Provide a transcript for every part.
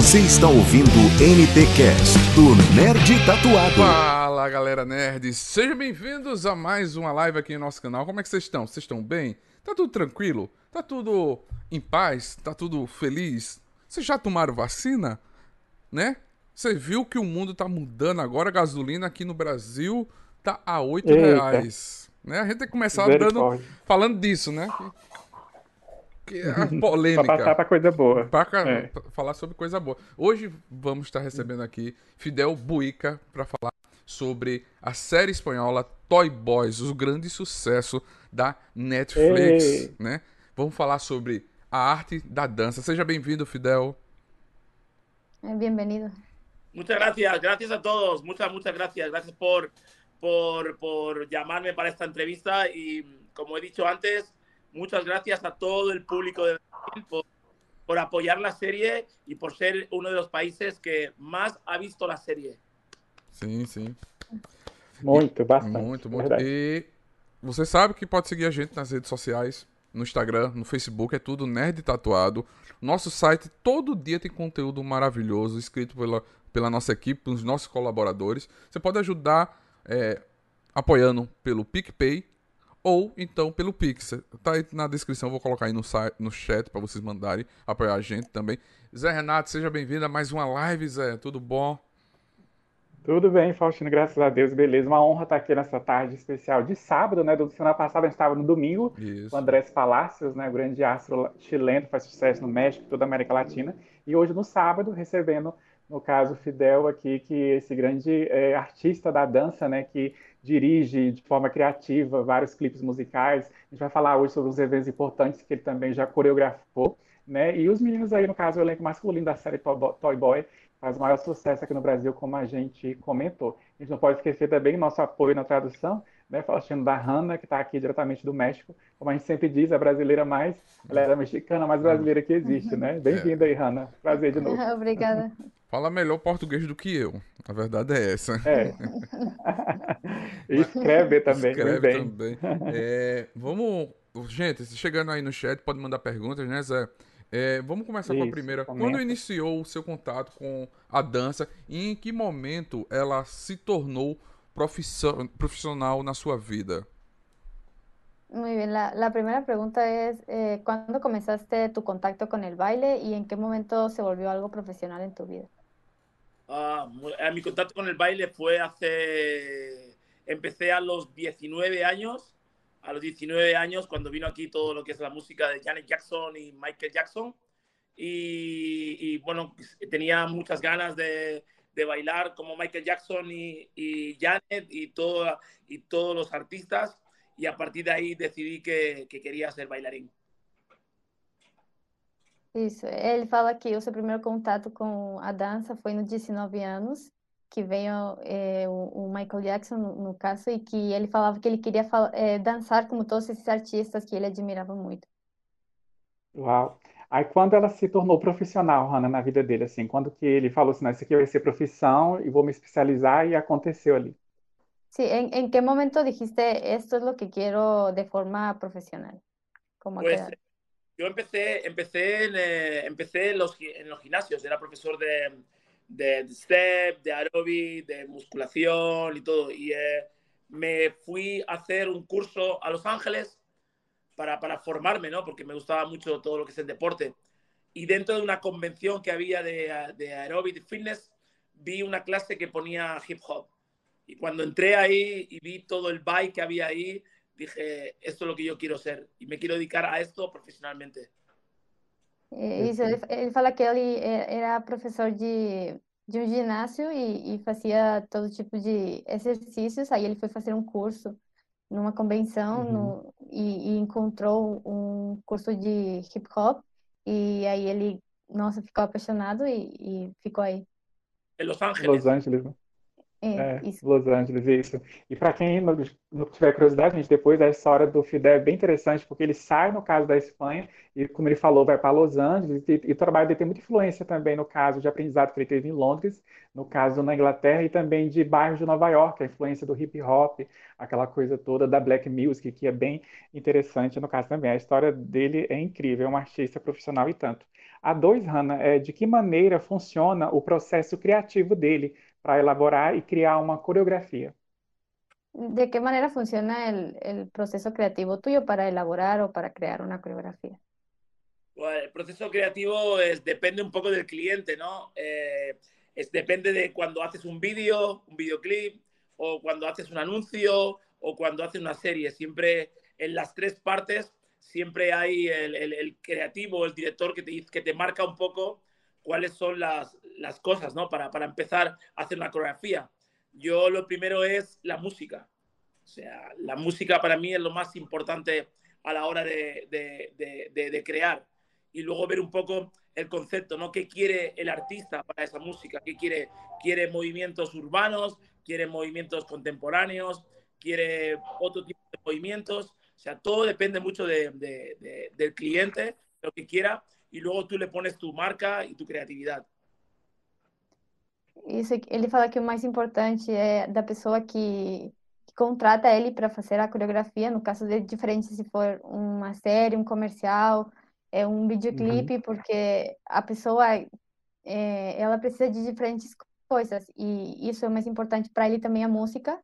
Você está ouvindo NT Cast do Nerd Tatuado. Fala galera nerds, sejam bem-vindos a mais uma live aqui no nosso canal. Como é que vocês estão? Vocês estão bem? Tá tudo tranquilo? Tá tudo em paz? Tá tudo feliz? Vocês já tomaram vacina? Né? Você viu que o mundo tá mudando agora, a gasolina aqui no Brasil tá a 8 Eita. reais. Né? A gente tem que começar dando, falando disso, né? Que, que é a Pra passar polêmica. pra coisa boa. Pra É. pra falar sobre coisa boa. Hoje vamos estar recebendo aqui Fidel Buica para falar sobre a série espanhola Toy Boys, o grande sucesso da Netflix, Ei. né? Vamos falar sobre a arte da dança. Seja bem-vindo, Fidel. Eh, Bienvenido. Muchas gracias, gracias a todos, muchas, muchas gracias. Gracias por, por, por llamarme para esta entrevista y, como he dicho antes, muchas gracias a todo el público de Brasil por, por apoyar la serie y por ser uno de los países que más ha visto la serie. Sim, sim. Muito, bastante. Muito, muito. Verdade. E você sabe que pode seguir a gente nas redes sociais, no Instagram, no Facebook, é tudo Nerd Tatuado. Nosso site todo dia tem conteúdo maravilhoso, escrito pela, pela nossa equipe, pelos nossos colaboradores. Você pode ajudar é, apoiando pelo PicPay ou então pelo Pix. Tá aí na descrição, vou colocar aí no, site, no chat para vocês mandarem apoiar a gente também. Zé Renato, seja bem-vindo a mais uma live, Zé. Tudo bom? Tudo bem, Faustino, graças a Deus, beleza. Uma honra estar aqui nessa tarde especial de sábado, né? Do semana passada a gente estava no domingo Isso. com o Andrés Palacios, né? O grande astro chileno, faz sucesso no México e toda a América Latina. E hoje, no sábado, recebendo, no caso, o Fidel aqui, que é esse grande eh, artista da dança, né? Que dirige de forma criativa vários clipes musicais. A gente vai falar hoje sobre os eventos importantes que ele também já coreografou, né? E os meninos aí, no caso, o elenco masculino da série Toy Bo- Toy Boy, faz o maior sucesso aqui no Brasil, como a gente comentou. A gente não pode esquecer também nosso apoio na tradução, né, Faustino, da Hanna, que está aqui diretamente do México. Como a gente sempre diz, a brasileira mais, ela é a mexicana mais brasileira que existe, né? Bem-vinda aí, Hanna. Prazer de novo. Obrigada. Fala melhor português do que eu. A verdade é essa. É. E escreve também, Escreve muito bem. também. É, vamos. Gente, chegando aí no chat, pode mandar perguntas, né, Zé? É, vamos começar com a Isso, primeira. comenta. Quando iniciou o seu contato com a dança e em que momento ela se tornou profissio- profissional na sua vida? Muy bien, la, la primera pregunta es, eh, ¿cuándo comenzaste tu contacto con el baile y en qué momento se volvió algo profesional en tu vida? Ah, eh, mi contacto con el baile fue hace... Empecé a los 19 años, a los 19 años cuando vino aquí todo lo que es la música de Janet Jackson y Michael Jackson. Y, bueno, tenía muchas ganas de, bailar como Michael Jackson y, Janet y, todo, y todos los artistas. Y a partir de ahí decidí que quería ser bailarín. Isso, ele fala que o seu primeiro contato com a dança foi nos 19 anos, que veio eh, o, o Michael Jackson, no, no caso, e que ele falava que ele queria eh, dançar como todos esses artistas que ele admirava muito. Uau. Aí quando ela se tornou profissional, Hanna, na vida dele, assim, quando que ele falou assim, não, isso aqui vai ser profissão e vou me especializar e aconteceu ali. Sí, ¿en, en qué momento dijiste esto es lo que quiero de forma a qué Pues? Yo empecé, empecé, en, eh, en, los, gimnasios, era profesor de, de step, de aeróbic, de musculación y todo. Y eh, me fui a hacer un curso a Los Ángeles para, formarme, ¿no? Porque me gustaba mucho todo lo que es el deporte. Y dentro de una convención que había de, de aeróbic y fitness, vi una clase que ponía hip hop. Y cuando entré ahí y vi todo el bike que había ahí, dije, esto es lo que yo quiero ser y me quiero dedicar a esto profesionalmente. Eh, Isso, ele, ele fala que ele era professor de, de um ginásio e, e fazia todo tipo de exercícios. Aí ele foi fazer um curso numa convenção Uhum. no, e, e encontrou um curso de hip hop. E aí ele, nossa, ficou apaixonado e, e ficou aí. En Los Ángeles. Los Angeles, né? É, É, isso. Los Angeles, isso. E para quem não, não tiver curiosidade, gente, depois a história do Fidel é bem interessante, porque ele sai, no caso da Espanha, e como ele falou, vai para Los Angeles, e, e o trabalho dele tem muita influência também no caso de aprendizado que ele teve em Londres, no caso na Inglaterra, e também de bairros de Nova York, a influência do hip hop, aquela coisa toda da black music, que é bem interessante no caso também. A história dele é incrível, é um artista profissional e tanto. A dois, Hannah, é, de que maneira funciona o processo criativo dele para elaborar y crear una coreografía. ¿De qué manera funciona el, proceso creativo tuyo para elaborar o para crear una coreografía? Bueno, el proceso creativo es, depende un poco del cliente, ¿no? Eh, es, depende de cuando haces un vídeo, un videoclip, o cuando haces un anuncio, o cuando haces una serie. Siempre en las tres partes, siempre hay el, el, creativo, el director que te, que te marca un poco cuáles son las, las cosas, ¿no? Para, para, empezar a hacer una coreografía. Yo lo primero es la música. O sea, la música para mí es lo más importante a la hora de, de, de, de crear. Y luego ver un poco el concepto, ¿no? ¿Qué quiere el artista para esa música? ¿Qué quiere? ¿Quiere movimientos urbanos? ¿Quiere movimientos contemporáneos? ¿Quiere otro tipo de movimientos? O sea, todo depende mucho de, del cliente, lo que quiera e logo tu le pones tu marca e tu criatividade. Isso, ele fala que o mais importante é da pessoa que, que contrata ele para fazer a coreografia, no caso de diferente se for uma série, um comercial, é um videoclipe, uhum. porque a pessoa é, ela precisa de diferentes coisas e isso é o mais importante para ele também a música.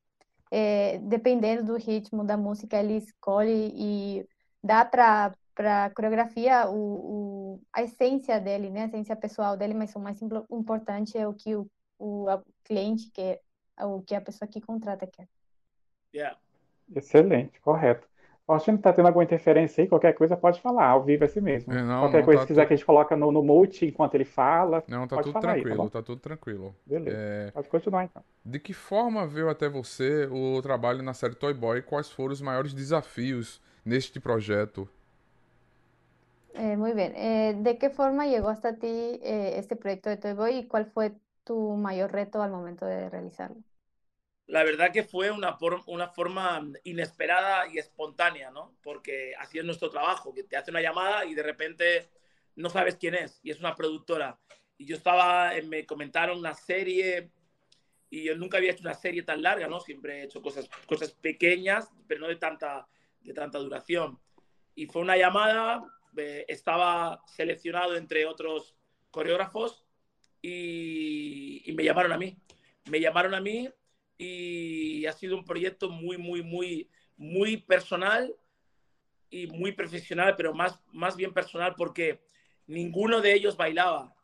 É, dependendo do ritmo da música, ele escolhe e dá para para coreografia o, o, a essência dele, né, a essência pessoal dele, mas o mais importante é o que o, o cliente quer, o que a pessoa que contrata quer. Yeah. Excelente, correto. Faustino, tá tendo alguma interferência aí? Qualquer coisa pode falar, ao vivo é assim mesmo. É, não, Qualquer não, coisa tá que quiser tudo... que a gente coloca no, no mute enquanto ele fala. Não, tá tudo tranquilo, aí, tá, tá, tudo tranquilo. Beleza. É... Pode continuar então. De que forma veio até você o trabalho na série Toy Boy? Quais foram os maiores desafios neste projeto? Eh, muy bien. Eh, ¿de qué forma llegó hasta ti eh, este proyecto de Toy Boy y cuál fue tu mayor reto al momento de realizarlo? La verdad que fue una, una forma inesperada y espontánea, ¿no? Porque así es nuestro trabajo, que te hace una llamada y de repente no sabes quién es y es una productora. Y yo estaba, me comentaron una serie y yo nunca había hecho una serie tan larga, ¿no? Siempre he hecho cosas, cosas pequeñas, pero no de tanta, de tanta duración. Y fue una llamada, eh, estaba seleccionado entre otros coreógrafos y, me llamaron a mí. Me llamaron a mí y ha sido un proyecto muy, muy, muy, muy personal y muy profesional, pero más, más bien personal porque ninguno de ellos bailaba.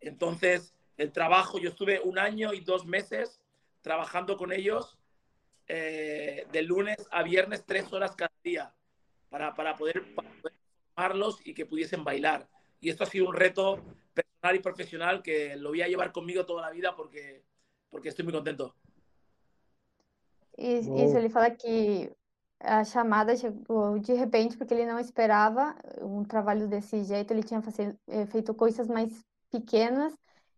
Entonces, el trabajo, yo estuve un año y dos meses trabajando con ellos eh, de lunes a viernes, tres horas cada día, para, poder, para poder y que pudiesen bailar. Y esto ha sido un reto personal y profesional que lo voy a llevar conmigo toda la vida porque, porque estoy muy contento. Isso ele fala que a chamada chegou de repente porque ele não esperava um trabalho desse jeito. Ele tinha eh, feito coisas mais pequenas,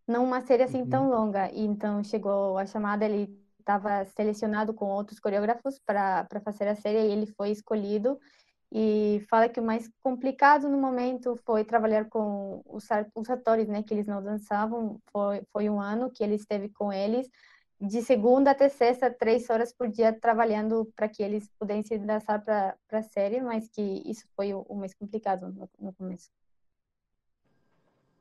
não uma série assim uhum. tão longa. E então chegou a chamada, ele estava selecionado com outros coreógrafos para fazer a série e ele foi escolhido e fala que o mais complicado no momento foi trabalhar com os, atores, né, que eles não dançavam. Foi, foi um ano que ele esteve com eles, de segunda até sexta, três horas por dia, trabalhando para que eles pudessem dançar para a série, mas que isso foi o, o mais complicado no, no começo.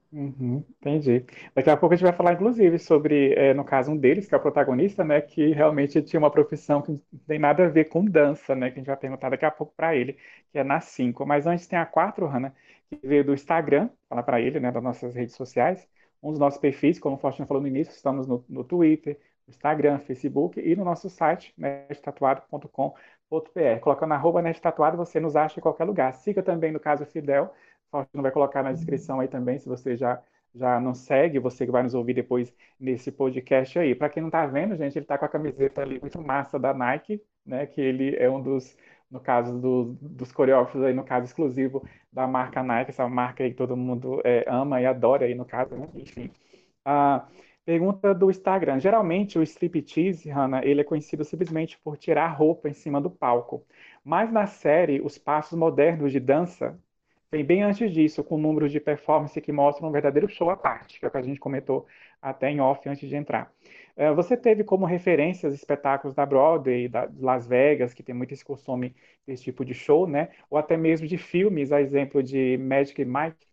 Uhum, entendi. Daqui a pouco a gente vai falar, inclusive, sobre, é, no caso, um deles, que é o protagonista, né, que realmente tinha uma profissão que não tem nada a ver com dança, né, que a gente vai perguntar daqui a pouco para ele, que é na 5. Mas antes tem a 4, Hanna, que veio do Instagram, falar para ele, né, das nossas redes sociais, um dos nossos perfis, como o Faustino falou no início, estamos no, no Twitter, Instagram, Facebook e no nosso site, nestatuado.com.br. Colocando arroba nestatuado, você nos acha em qualquer lugar. Siga também, no caso, Fidel, Faustino vai colocar na descrição aí também, se você já, já não segue, você que vai nos ouvir depois nesse podcast aí. Para quem não está vendo, gente, ele está com a camiseta ali muito massa da Nike, né? Que ele é um dos, no caso do, dos coreógrafos aí, no caso exclusivo da marca Nike, essa marca aí que todo mundo é, ama e adora aí, no caso, né? Enfim. Ah, pergunta do Instagram. Geralmente o striptease, Hannah, ele é conhecido simplesmente por tirar roupa em cima do palco. Mas na série, os passos modernos de dança vem bem antes disso, com números de performance que mostram um verdadeiro show à parte, que é o que a gente comentou até em off antes de entrar. É, você teve como referências espetáculos da Broadway, da Las Vegas, que tem muito esse costume desse tipo de show, né? Ou até mesmo de filmes, a exemplo de Magic Mike?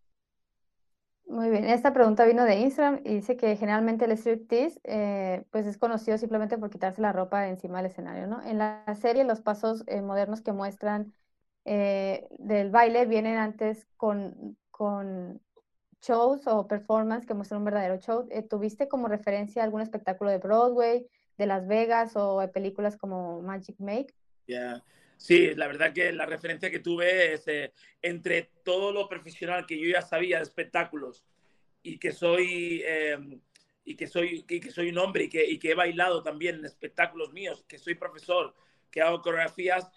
Muy bien, esta pregunta vino de Instagram y dice que generalmente el striptease eh, pues es conocido simplemente por quitarse la ropa encima del escenario, ¿no? En la serie los pasos eh, modernos que muestran eh, del baile vienen antes con, con shows o performance que muestran un verdadero show. Eh, ¿Tuviste como referencia algún espectáculo de Broadway, de Las Vegas o películas como Magic Make? Yeah. Sí, la verdad que la referencia que tuve es eh, entre todo lo profesional que yo ya sabía de espectáculos y que soy eh, y que soy y que soy un hombre y que, y que he bailado también en espectáculos míos, que soy profesor, que hago coreografías.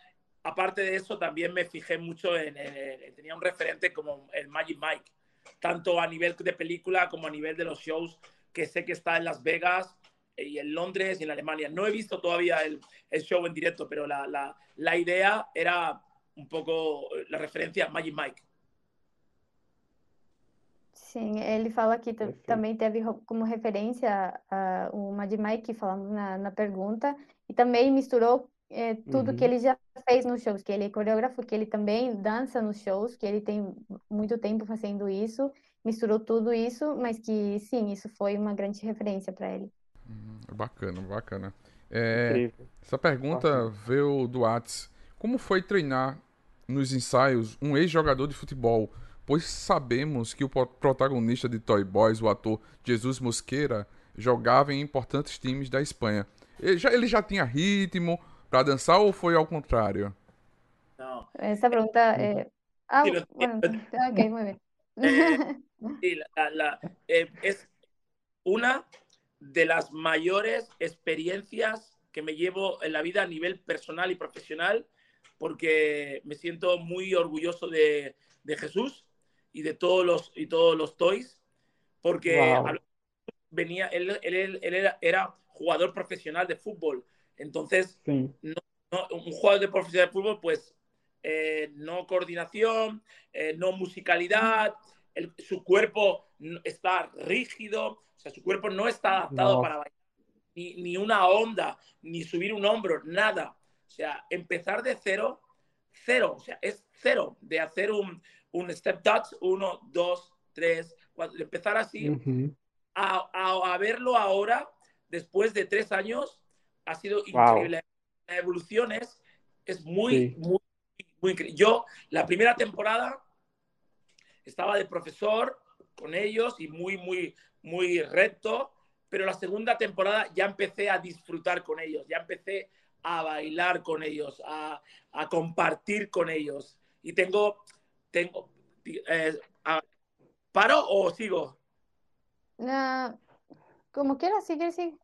Aparte de eso, también me fijé mucho en, en, en tenía un referente como el Magic Mike, tanto a nivel de película como a nivel de los shows que sé que está en Las Vegas y en Londres y en Alemania. No he visto todavía el, el show en directo, pero la, la, la, idea era un poco la referencia a Magic Mike. Sim, ele fala que também teve como referência uh, o Magic Mike, falando na, na pergunta, e também misturou é, tudo uhum. que ele já fez nos shows, que ele é coreógrafo, que ele também dança nos shows, que ele tem muito tempo fazendo isso, misturou tudo isso, mas que sim, isso foi uma grande referência para ele. Hum, bacana, bacana. É, essa pergunta veio do Whats. Como foi treinar nos ensaios um ex-jogador de futebol? Pois sabemos que o protagonista de Toy Boys, o ator Jesus Mosqueira, jogava em importantes times da Espanha. Ele já, ele já tinha ritmo para dançar ou foi ao contrário? Não. Essa pergunta é. Ah, bueno, ok, muy bien. Eh, sí, la, la, eh, es una de las mayores experiencias que me llevo en la vida a nivel personal y profesional, porque me siento muy orgulloso de, de Jesús y de todos los, y todos los toys, porque wow. venía, él, él, él era, era, jugador profesional de fútbol, entonces sí. no, no, un jugador de profesional de fútbol, pues eh, no coordinación, eh, no musicalidad, el, su cuerpo está rígido, o sea, su cuerpo no está adaptado No. para bailar, ni, ni una onda, ni subir un hombro, nada. O sea, empezar de cero, cero, o sea, es cero de hacer un, un step touch, uno, dos, tres, cuatro, empezar así, a- a verlo ahora, después de tres años, ha sido Wow. increíble. La evolución es, es muy, Sí. muy, muy increíble. Yo, la primera temporada, estaba de profesor con ellos y muy, muy, muy recto, pero la segunda temporada ya empecé a disfrutar con ellos, ya empecé a bailar con ellos, a, a compartir con ellos. Y tengo, tengo, eh, a- ¿paro o sigo? Ah, como quieras, sigue, sigue. Sí,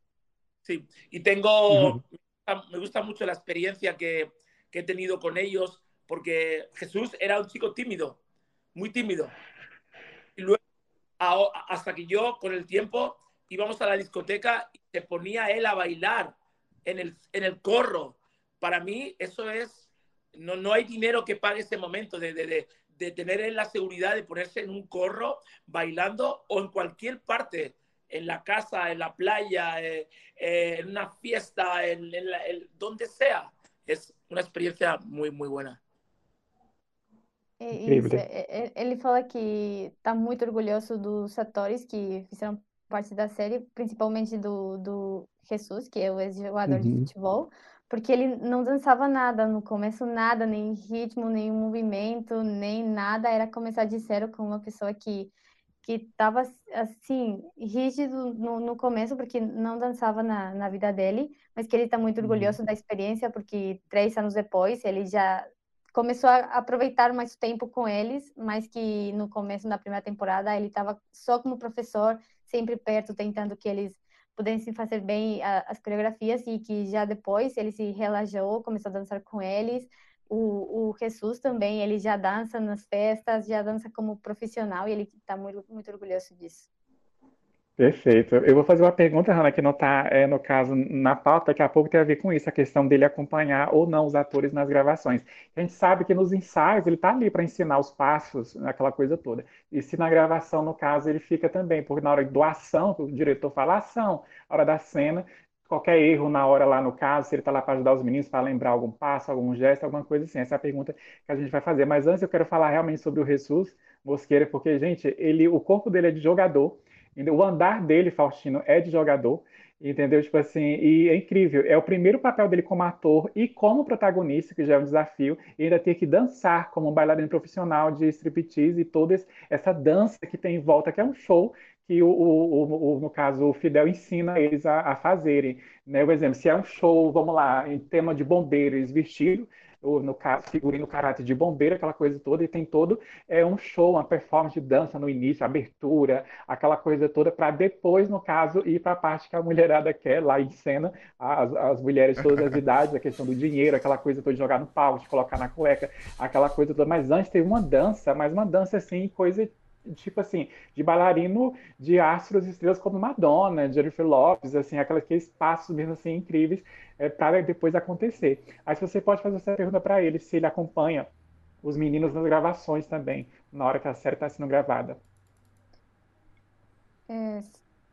y tengo, Ujú. me gusta- me gusta mucho la experiencia que, que he tenido con ellos, porque Jesús era un chico tímido, muy tímido. Y luego, a- hasta que yo, con el tiempo, íbamos a la discoteca y se ponía él a bailar en el, en el corro. Para mí, eso es, no, no hay dinero que pague ese momento de, de, de, de tener él la seguridad de ponerse en un corro bailando o en cualquier parte, en la casa, en la playa, eh, eh, en una fiesta, en, en la- en donde sea. Es una experiencia muy, muy buena. É Incrível. Isso, é- é- ele fala que tá muito orgulhoso dos atores que fizeram parte da série, principalmente do, do Jesus, que é o ex-jogador de Uhum. futebol, porque ele não dançava nada no começo, nada, nem ritmo, nem movimento, nem nada, era começar de zero com uma pessoa que que estava assim rígido no, no começo porque não dançava na, na vida dele, mas que ele está muito Uhum. orgulhoso da experiência porque três anos depois ele já começou a aproveitar mais tempo com eles, mas que no começo da primeira temporada ele estava só como professor, sempre perto, tentando que eles pudessem fazer bem as coreografias e que já depois ele se relaxou, começou a dançar com eles. O, o Jesus também, ele já dança nas festas, já dança como profissional e ele está muito, muito orgulhoso disso. Perfeito. Eu vou fazer uma pergunta, Hanna, que não está, no caso, na pauta, daqui a pouco tem a ver com isso, a questão dele acompanhar ou não os atores nas gravações. A gente sabe que nos ensaios ele está ali para ensinar os passos, aquela coisa toda. E se na gravação, no caso, ele fica também, porque na hora do ação, o diretor fala ação, na hora da cena, qualquer erro na hora lá no caso, se ele está lá para ajudar os meninos, para lembrar algum passo, algum gesto, alguma coisa assim. Essa é a pergunta que a gente vai fazer. Mas antes eu quero falar realmente sobre o Jesus, Mosqueira, porque, gente, ele, o corpo dele é de jogador, o andar dele, Faustino, é de jogador, entendeu? Tipo assim, e é incrível. É o primeiro papel dele como ator e como protagonista, que já é um desafio, e ainda ter que dançar como um bailarino profissional de striptease e toda essa dança que tem em volta, que é um show que o, o, o, no caso o Fidel ensina eles a, a fazerem. Né? Por exemplo, se é um show, vamos lá, em tema de bombeiros vestido, ou no figurino caráter de bombeiro, aquela coisa toda, e tem todo é um show, uma performance de dança no início, abertura, aquela coisa toda, para depois, no caso, ir para a parte que a mulherada quer, lá em cena, as, as mulheres todas as idades, a questão do dinheiro, aquela coisa toda de jogar no palco, de colocar na cueca, aquela coisa toda. Mas antes teve uma dança, mas uma dança assim, coisa tipo assim, de bailarino de astros estrelas como Madonna, Jennifer Lopez, assim, aqueles passos mesmo assim incríveis é, para depois acontecer. Aí você pode fazer essa pergunta para ele se ele acompanha os meninos nas gravações também, na hora que a série está sendo gravada. É,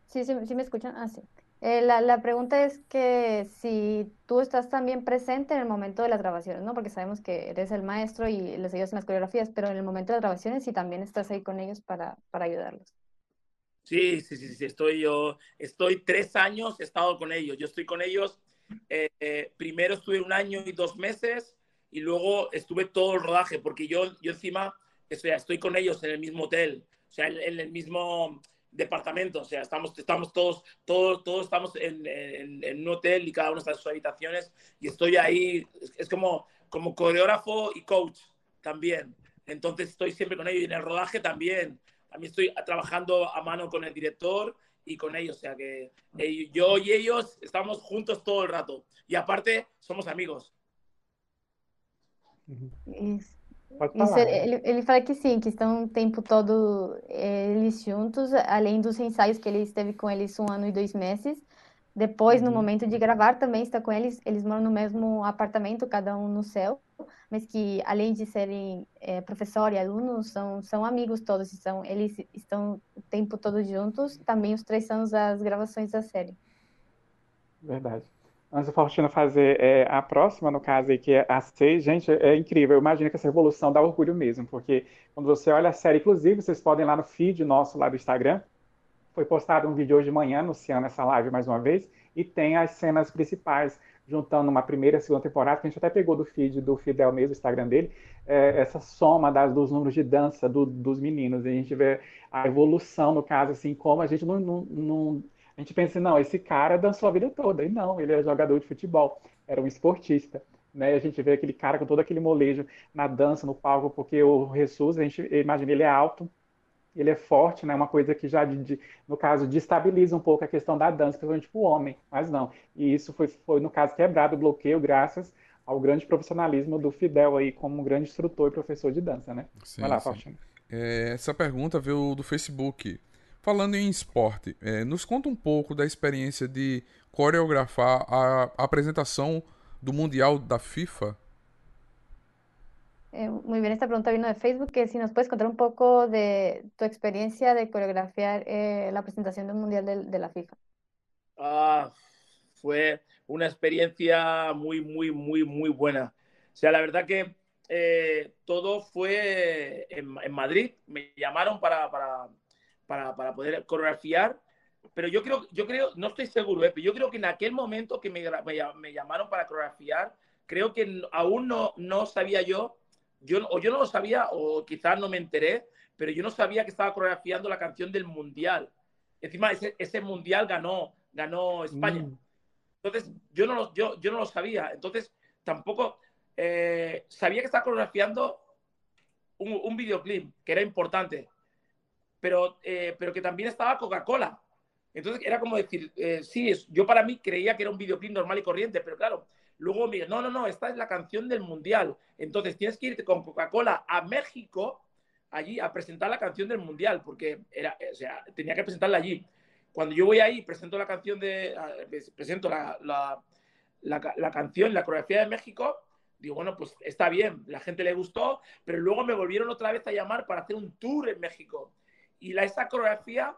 sim me escutam? Ah, sim. Eh, la, la, pregunta es que si tú estás también presente en el momento de las grabaciones, ¿no? Porque sabemos que eres el maestro y les ayudas en las coreografías, pero en el momento de las grabaciones si también estás ahí con ellos para, para ayudarlos. Sí, sí, sí, sí, estoy yo, estoy tres años, he estado con ellos, yo estoy con ellos, eh, eh, primero estuve un año y dos meses y luego estuve todo el rodaje, porque yo, yo encima, sea, estoy con ellos en el mismo hotel, o sea, en el mismo, departamento, o sea, estamos, estamos todos, todos, todos estamos en, en, un hotel y cada uno está en sus habitaciones y estoy ahí, es, como, como coreógrafo y coach también. Entonces estoy siempre con ellos y en el rodaje también. También estoy trabajando a mano con el director y con ellos, o sea que eh, yo y ellos estamos juntos todo el rato y aparte somos amigos. Isso, ele, ele fala que sim, que estão o tempo todo é, eles juntos, além dos ensaios que ele esteve com eles um ano e dois meses. Depois, uhum. no momento de gravar, também está com eles. Eles moram no mesmo apartamento, cada um no céu, mas que além de serem é, professor e alunos, são, são amigos todos. São, eles estão o tempo todo juntos. Também os três anos das gravações da série. Verdade. Antes do Faustino fazer é, a próxima, no caso aí, que é a 6, gente, é incrível. Eu imagino que essa revolução dá orgulho mesmo, porque quando você olha a série, inclusive, vocês podem ir lá no feed nosso lá do Instagram, foi postado um vídeo hoje de manhã, anunciando essa live mais uma vez, e tem as cenas principais, juntando uma primeira e segunda temporada, que a gente até pegou do feed do Fidel mesmo, Instagram dele, é, essa soma das, dos números de dança do, dos meninos, e a gente vê a evolução, no caso, assim, como a gente não, não, não a gente pensa, não, esse cara dançou a vida toda. E não, ele é jogador de futebol, era um esportista. Né? A gente vê aquele cara com todo aquele molejo na dança, no palco, porque o Jesus, a gente imagina, ele é alto, ele é forte, né? Uma coisa que já, de, de, no caso, destabiliza um pouco a questão da dança, principalmente para o homem, mas não. E isso foi, foi, no caso, quebrado o bloqueio graças ao grande profissionalismo do Fidel aí como um grande instrutor e professor de dança, né? Sim, Vai lá, Faustino. É, essa pergunta veio do Facebook. Falando em esporte, é, nos conta um pouco da experiência de coreografar a apresentação do Mundial da FIFA. Eh, muy bien, esta pregunta vino de Facebook, que si nos puedes contar un poco de tu experiencia de coreografiar eh, la presentación del Mundial de, de, la FIFA. Ah, fue una experiencia muy, muy, muy, muy buena. O sea, la verdad que eh, todo fue en, en, Madrid. Me llamaron para, para, para, para poder coreografiar. Pero yo creo, yo creo, no estoy seguro, ¿eh? pero yo creo que en aquel momento que me, me, me, llamaron para coreografiar, creo que aún no, no sabía yo, yo, o yo no lo sabía, o quizás no me enteré, pero yo no sabía que estaba coreografiando la canción del Mundial. Encima, ese, ese Mundial ganó, ganó España. Mm. Entonces, yo no, lo, yo, yo no lo sabía. Entonces, tampoco eh, sabía que estaba coreografiando un, un videoclip, que era importante pero, eh, pero que también estaba Coca-Cola. Entonces era como decir, eh, sí, yo para mí creía que era un videoclip normal y corriente, pero claro, luego me no, no, no, esta es la canción del Mundial. Entonces tienes que irte con Coca-Cola a México, allí, a presentar la canción del Mundial, porque era, o sea, tenía que presentarla allí. Cuando yo voy ahí, presento la canción de, presento la, la, la, la canción, la coreografía de México, digo, bueno, pues está bien, la gente le gustó, pero luego me volvieron otra vez a llamar para hacer un tour en México. Y la, esa coreografía,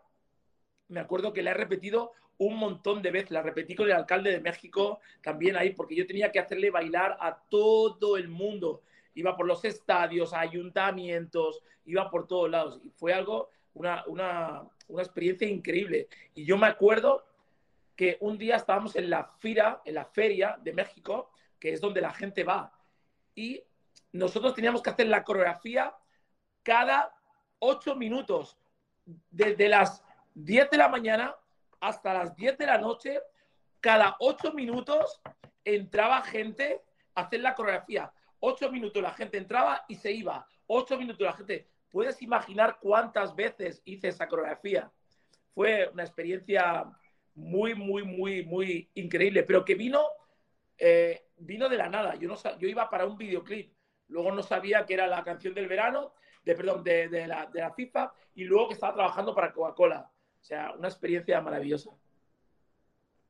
me acuerdo que la he repetido un montón de veces. La repetí con el alcalde de México también ahí, porque yo tenía que hacerle bailar a todo el mundo. iba por los estadios, ayuntamientos, iba por todos lados. Y fue algo, una, una, una experiencia increíble. Y yo me acuerdo que un día estábamos en la fira, en la feria de México, que es donde la gente va. Y nosotros teníamos que hacer la coreografía cada ocho minutos, desde las 10 de la mañana hasta las 10 de la noche, cada ocho minutos entraba gente a hacer la coreografía. Ocho minutos la gente entraba y se iba. Ocho minutos la gente. ¿Puedes imaginar cuántas veces hice esa coreografía? Fue una experiencia muy, muy, muy, muy increíble, pero que vino, eh, vino de la nada. Yo, no, yo iba para un videoclip, luego no sabía que era la canción del verano, de, perdón, de, de, la, de la FIFA, y luego que estaba trabajando para Coca-Cola. O sea, uma experiência maravilhosa.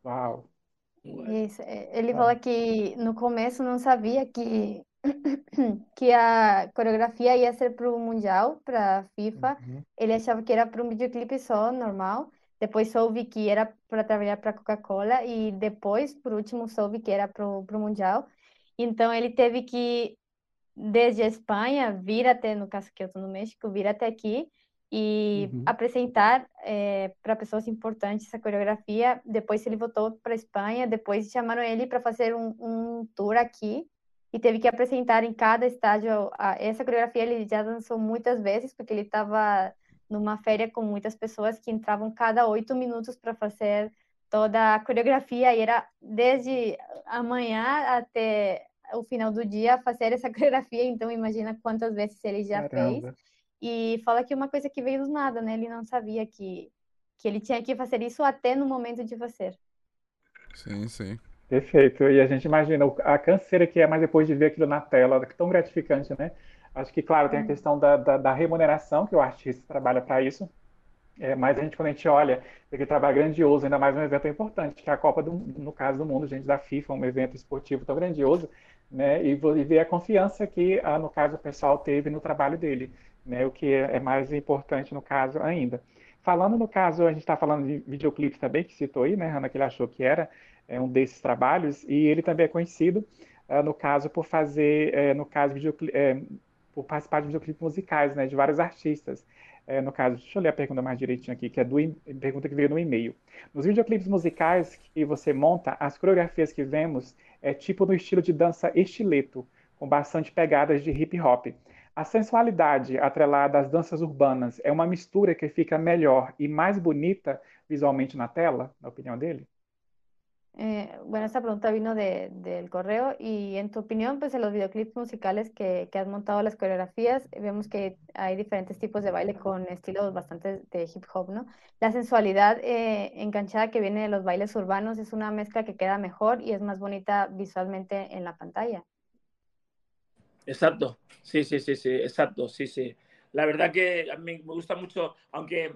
Uau! Isso. Ele fala que no começo não sabia que que a coreografia ia ser para o Mundial, para a FIFA. Uhum. Ele achava que era para um videoclipe só, normal. Depois soube que era para trabalhar para a Coca-Cola e depois, por último, soube que era para o Mundial. Então ele teve que, desde a Espanha, vir até, no caso que eu estou no México, vir até aqui e uhum. apresentar é, eh, para pessoas importantes essa coreografia. Depois ele voltou para a Espanha, depois chamaram ele para fazer um, um tour aqui e teve que apresentar em cada estádio a, essa coreografia. Ele já dançou muitas vezes, porque ele estava numa férias com muitas pessoas que entravam cada oito minutos para fazer toda a coreografia, e era desde amanhã até o final do dia fazer essa coreografia. Então, imagina quantas vezes ele já Caramba. fez. E fala que uma coisa que veio do nada, né? Ele não sabia que, que ele tinha que fazer isso até no momento de fazer. Sim, sim. Perfeito. E a gente imagina a canseira que é, mas depois de ver aquilo na tela, tão gratificante, né? Acho que, claro, tem a questão da, da, da remuneração, que o artista trabalha para isso. É, mas a gente, quando a gente olha aquele trabalho grandioso, ainda mais um evento importante, que é a Copa, do, no caso do mundo, gente, da FIFA, um evento esportivo tão grandioso, né? E, e ver a confiança que, ah, no caso, o pessoal teve no trabalho dele, né? O que é, é mais importante no caso ainda. Falando no caso, a gente está falando de videoclipe também, que citou aí, né, Hanna, que ele achou que era é um desses trabalhos, e ele também é conhecido, uh, no caso, por fazer, é, no caso, é, por participar de videoclipes musicais, né, de vários artistas. É, no caso, deixa eu ler a pergunta mais direitinho aqui, que é do pergunta que veio no e-mail. Nos videoclipes musicais que você monta, as coreografias que vemos é tipo no estilo de dança estileto, com bastante pegadas de hip hop. A sensualidade atrelada às danças urbanas é uma mistura que fica melhor e mais bonita visualmente na tela, na opinião dele? Eh, bueno, esta pregunta vino de, del correo y en tu opinión, pues en los videoclips musicales que, has montado las coreografías, vemos que hay diferentes tipos de baile con estilos bastante de hip hop, ¿no? La sensualidad eh, enganchada que viene de los bailes urbanos es una mezcla que queda mejor y es más bonita visualmente en la pantalla. Exacto, sí, sí, sí, sí, exacto, sí, sí. La verdad que a mí me gusta mucho, aunque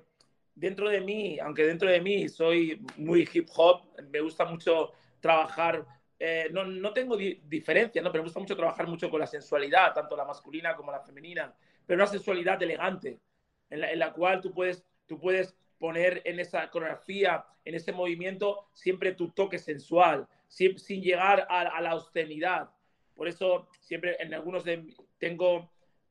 dentro de mí, aunque dentro de mí soy muy hip hop, me gusta mucho trabajar, eh, no, no, tengo diferencia, ¿no? pero me gusta mucho trabajar mucho con la sensualidad, tanto la masculina como la femenina, pero una sensualidad elegante, en la, en la cual tú puedes, tú puedes poner en esa coreografía, en ese movimiento, siempre tu toque sensual, sin, sin llegar a, a, la obscenidad. Por eso siempre en algunos de, tengo,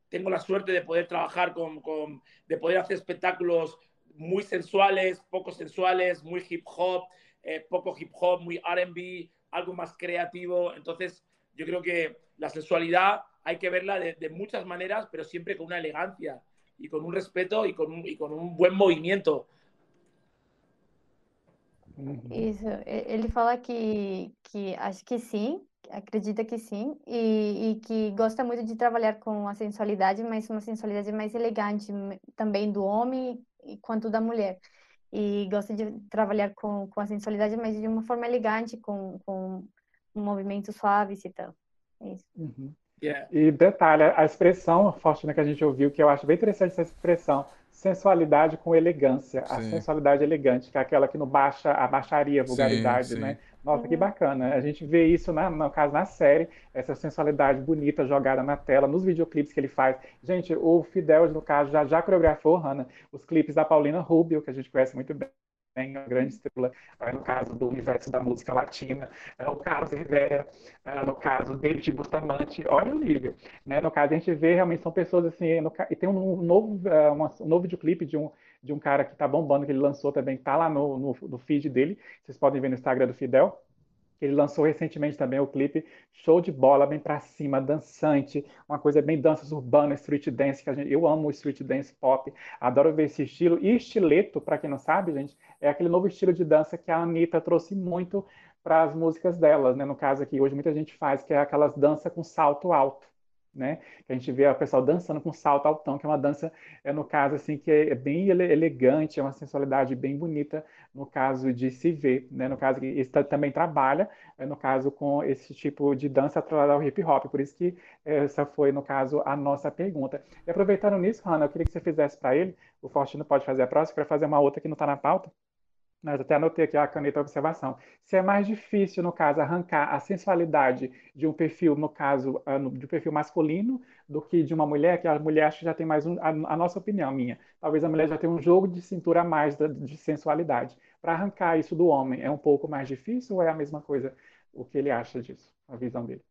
tengo la suerte de poder trabajar con, con de poder hacer espectáculos muy sensuales, poco sensuales, muy hip hop, eh, poco hip hop, muy RB, algo más creativo. Entonces, yo creo que la sensualidad hay que verla de, de, muchas maneras, pero siempre con una elegancia y con un respeto y con un, y con un buen movimiento. Isso, ele fala que, que acho que sim, acredita que sim, e, e, que gosta muito de trabalhar com a sensualidade, mas uma sensualidade mais elegante também do homem quanto da mulher. E gosta de trabalhar com, com a sensualidade, mas de uma forma elegante, com, com um movimento suave e tal. É isso. Uhum. Yeah. E detalhe, a expressão, Faustina, que a gente ouviu, que eu acho bem interessante essa expressão, sensualidade com elegância. Sim. A sensualidade elegante, que é aquela que não baixa a baixaria, a vulgaridade, sim, sim. né? Nossa, que bacana. A gente vê isso, na, no caso, na série, essa sensualidade bonita jogada na tela, nos videoclipes que ele faz. Gente, o Fidel, no caso, já, já coreografou, Hanna, os clipes da Paulina Rubio, que a gente conhece muito bem também, uma grande estrela, é, no caso do universo da música latina, é, o Carlos Rivera, é, no caso David Bustamante, olha o nível, né? No caso, a gente vê realmente são pessoas assim, no, e tem um novo, um novo videoclipe de um, de um cara que está bombando, que ele lançou também, está lá no, no, no feed dele, vocês podem ver no Instagram do Fidel, ele lançou recentemente também o clipe Show de Bola, bem pra cima, dançante, uma coisa bem danças urbanas, street dance, que gente, eu amo o street dance pop, adoro ver esse estilo. E estileto, para quem não sabe, gente, é aquele novo estilo de dança que a Anitta trouxe muito para as músicas delas, né? No caso aqui, hoje muita gente faz, que é aquelas danças com salto alto né? Que a gente vê o pessoal dançando com salto altão, que é uma dança, é no caso assim que é bem elegante, é uma sensualidade bem bonita no caso de se ver, né? No caso que também trabalha, é, no caso com esse tipo de dança atrelada ao hip hop. Por isso que essa foi no caso a nossa pergunta. E aproveitando nisso, Hanna, eu queria que você fizesse para ele, o Faustino pode fazer a próxima, para fazer uma outra que não está na pauta. Mas até anotei aqui a caneta observação. Se é mais difícil, no caso, arrancar a sensualidade de um perfil, no caso, ah, de um perfil masculino, do que de uma mulher, que a mulher acho que já tem mais um, a, a nossa opinião, minha. Talvez a mulher já tenha um jogo de cintura a mais de, de sensualidade. Para arrancar isso do homem, é um pouco mais difícil ou é a mesma coisa? O que ele acha disso, a visão dele?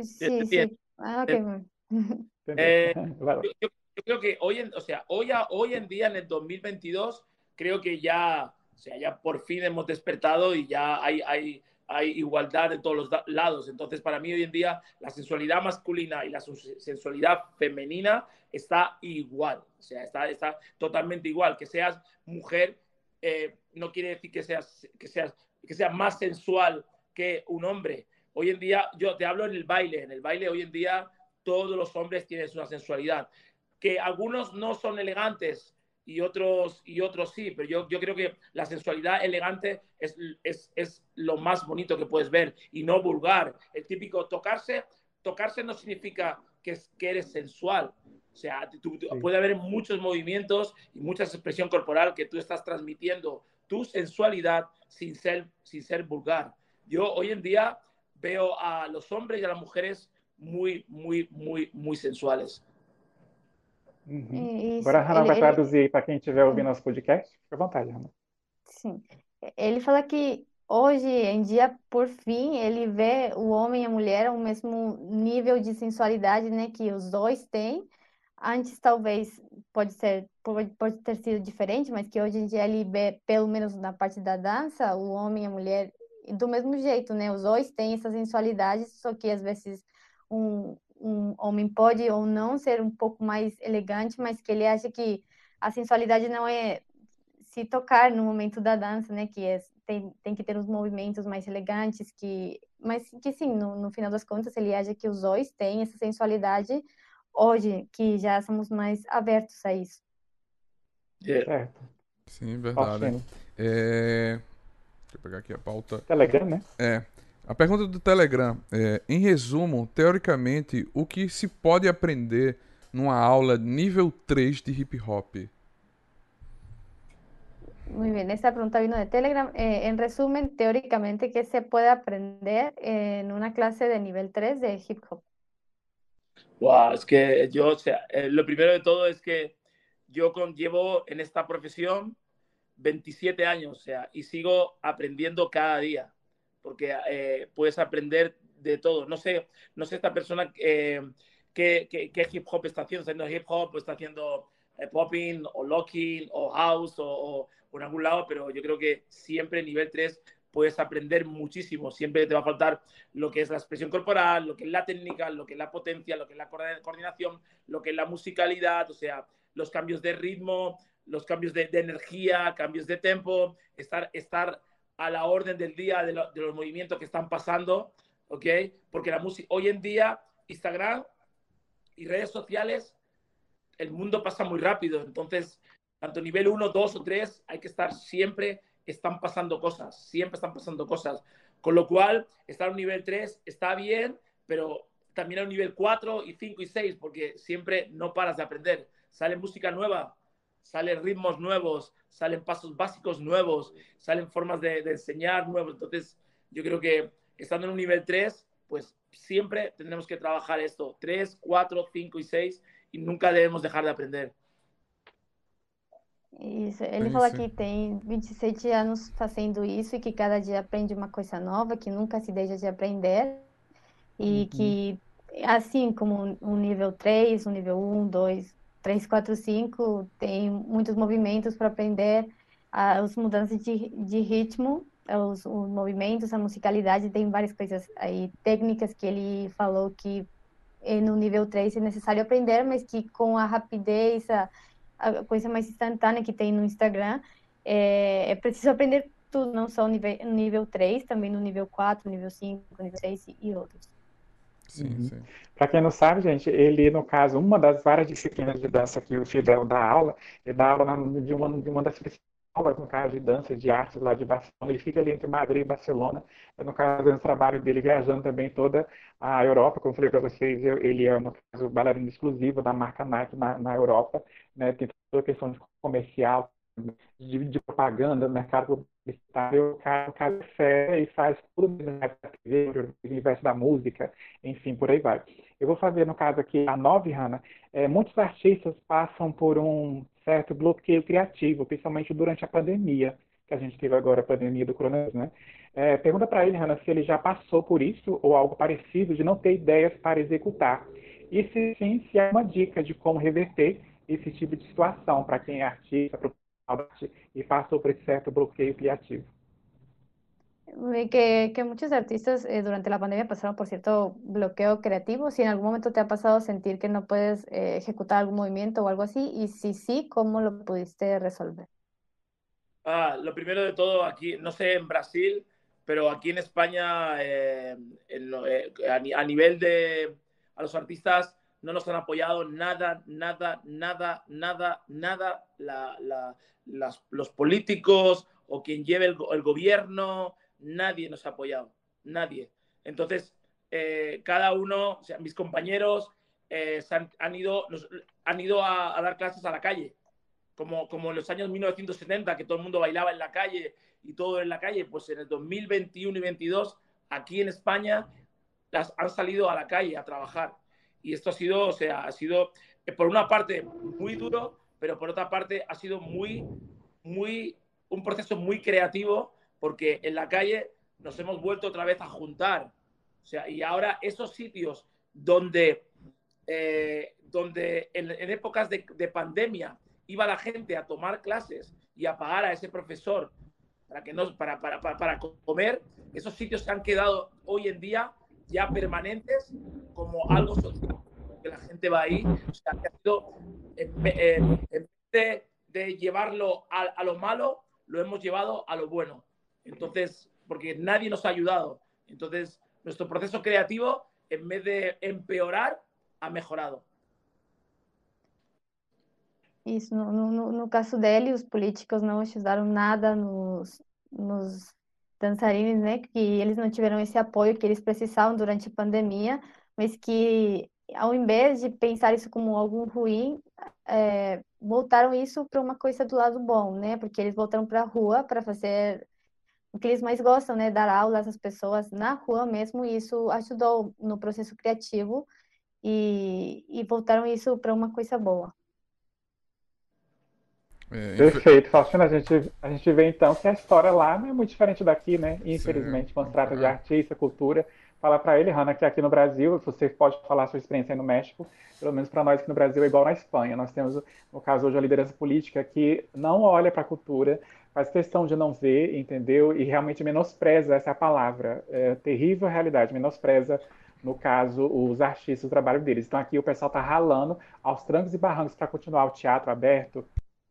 Sí, sí. Ah, okay. Eh, yo, yo, creo que hoy en, o sea, hoy, hoy en día, en el 2022, creo que ya O sea, ya por fin hemos despertado y ya hay, hay, hay igualdad en todos los lados. Entonces, para mí hoy en día, la sensualidad masculina y la sensualidad femenina está igual. O sea, está, está totalmente igual. Que seas mujer eh, no quiere decir que seas, que, seas, que seas más sensual que un hombre. Hoy en día, yo te hablo en el baile. En el baile, hoy en día, todos los hombres tienen una sensualidad. Que algunos no son elegantes, y otros, y otros sí, pero yo, yo creo que la sensualidad elegante es, es, es, lo más bonito que puedes ver y no vulgar. El típico tocarse, tocarse no significa que, que eres sensual. O sea, tú, sí. puede haber muchos movimientos y mucha expresión corporal que tú estás transmitiendo tu sensualidad sin ser, sin ser vulgar. Yo hoy en día veo a los hombres y a las mujeres muy, muy, muy, muy sensuales. Uhum. Agora a Hannah ele, vai traduzir ele... para quem estiver ouvindo nosso podcast. Fica à vontade, Hannah. Sim. Ele fala que hoje em dia, por fim, ele vê o homem e a mulher ao mesmo nível de sensualidade, né, que os dois têm. Antes talvez pode ser pode, pode ter sido diferente, mas que hoje em dia ele vê, pelo menos na parte da dança, o homem e a mulher do mesmo jeito, né? Os dois têm essa sensualidade, só que às vezes um, um homem pode ou não ser um pouco mais elegante, mas que ele acha que a sensualidade não é se tocar no momento da dança, né? Que é, tem, tem que ter os movimentos mais elegantes, que mas que sim, no, no final das contas ele acha que os dois têm essa sensualidade hoje, que já somos mais abertos a isso. É. Sim, verdade. É... Deixa eu pegar aqui a pauta. Telegram, né? É. A pergunta do Telegram é: em resumo, teoricamente, o que se pode aprender numa aula nível 3 de hip hop? Muy bien, esta pregunta vino de Telegram. Eh, en resumen, teóricamente, ¿qué se puede aprender en una clase de nivel 3 de hip hop? Wow, es que yo, o sea, eh, lo primero de todo es que yo con, llevo en esta profesión 27 años, o sea, y sigo aprendiendo cada día porque eh, puedes aprender de todo. No sé, no sé esta persona eh, qué, qué, hip hop está haciendo, está haciendo hip hop, o está haciendo eh, popping o locking o house o, o, o, en algún lado, pero yo creo que siempre nivel 3 puedes aprender muchísimo. Siempre te va a faltar lo que es la expresión corporal, lo que es la técnica, lo que es la potencia, lo que es la coordinación, lo que es la musicalidad, o sea, los cambios de ritmo, los cambios de, de energía, cambios de tempo, estar, estar a la orden del día de, lo, de los movimientos que están pasando, ¿ok? Porque la música, hoy en día, Instagram y redes sociales, el mundo pasa muy rápido, entonces, tanto nivel 1, 2 o 3, hay que estar siempre, están pasando cosas, siempre están pasando cosas. Con lo cual, estar a un nivel 3 está bien, pero también a un nivel 4 y 5 y 6, porque siempre no paras de aprender. Sale música nueva, salen ritmos nuevos, salen pasos básicos nuevos, salen formas de, de, enseñar nuevos. Entonces, yo creo que estando en un nivel 3, pues siempre tendremos que trabajar esto, 3, 4, 5 y 6, y nunca debemos dejar de aprender. Isso, ele falou que tem 27 anos fazendo isso e que cada dia aprende uma coisa nova, que nunca se deixa de aprender e uhum. que, assim como um nível 3, um nível 1, 2, 3, 4, 5, tem muitos movimentos para aprender as mudanças de, de ritmo, os, os movimentos, a musicalidade, tem várias coisas aí, técnicas que ele falou que no nível 3 é necessário aprender, mas que com a rapidez, a, a coisa mais instantânea que tem no Instagram, é, é preciso aprender tudo, não só no nível, no nível 3, também no nível 4, nível 5, nível 6 e outros. Sim, uhum. sim. Para quem não sabe, gente, ele, no caso, uma das várias disciplinas de dança que o Fidel dá aula, ele dá aula de, uma, de uma das aulas, no caso de dança, de artes lá de Barcelona, ele fica ali entre Madrid e Barcelona, no caso, no trabalho dele viajando também toda a Europa, como eu falei para vocês, ele é, no caso, bailarino exclusivo da marca Nike na, na Europa, né, tem toda a questão de comercial, de, de propaganda, mercado é fé e faz tudo no universo da música, enfim, por aí vai. Eu vou fazer, no caso aqui, a nove, Hanna. É, muitos artistas passam por um certo bloqueio criativo, principalmente durante a pandemia, que a gente teve agora, a pandemia do coronavírus, né? É, pergunta para ele, Hanna, se ele já passou por isso ou algo parecido, de não ter ideias para executar. E se sim, se há uma dica de como reverter esse tipo de situação para quem é artista, y pasó por cierto bloqueo creativo. Que, que muchos artistas eh, durante la pandemia pasaron por cierto bloqueo creativo. Si en algún momento te ha pasado sentir que no puedes eh, ejecutar algún movimiento o algo así, y si sí, ¿cómo lo pudiste resolver? Ah, lo primero de todo, aquí, no sé en Brasil, pero aquí en España, eh, a, nivel de a los artistas, no nos han apoyado nada, nada, nada, nada, nada. Los políticos o quien lleve el, gobierno, nadie nos ha apoyado, nadie. Entonces, eh, cada uno, o sea, mis compañeros eh, han, ido, han ido a, dar clases a la calle, como, como en los años 1970, que todo el mundo bailaba en la calle y todo en la calle, pues en el 2021 y 2022, aquí en España, las, han salido a la calle a trabajar y esto ha sido, o sea, ha sido, eh, por una parte, muy duro, pero por otra parte ha sido muy, muy, un proceso muy creativo, porque en la calle nos hemos vuelto otra vez a juntar. O sea, y ahora esos sitios donde, eh, donde en, épocas de, pandemia iba la gente a tomar clases y a pagar a ese profesor para, que no, para, para, para comer, esos sitios se han quedado hoy en día ya permanentes como algo social, que la gente va ahí. O sea, ha sido, en, vez de, llevarlo a, a, lo malo, lo hemos llevado a lo bueno. Entonces, porque nadie nos ha ayudado. Entonces, nuestro proceso creativo, en vez de empeorar, ha mejorado. Isso, no, no, no caso dele, os políticos não ajudaram nada nos, nos dançarinos, né, que eles não tiveram esse apoio que eles precisavam durante a pandemia, mas que ao invés de pensar isso como algo ruim, é, voltaram isso para uma coisa do lado bom, né? Porque eles voltaram para a rua para fazer o que eles mais gostam, né? Dar aulas às pessoas na rua mesmo, e isso ajudou no processo criativo e, e voltaram isso para uma coisa boa. É, Perfeito, Faustina. A gente, a gente vê então que a história lá não é muito diferente daqui, né? Infelizmente, quando se trata de artista, cultura. Fala para ele, Hanna, que aqui no Brasil, você pode falar sua experiência aí no México, pelo menos para nós aqui no Brasil é igual na Espanha. Nós temos, no caso hoje, a liderança política que não olha para a cultura, faz questão de não ver, entendeu? E realmente menospreza essa é palavra. É terrível realidade, menospreza no caso, os artistas, o trabalho deles. Então aqui o pessoal está ralando aos trancos e barrancos para continuar o teatro aberto,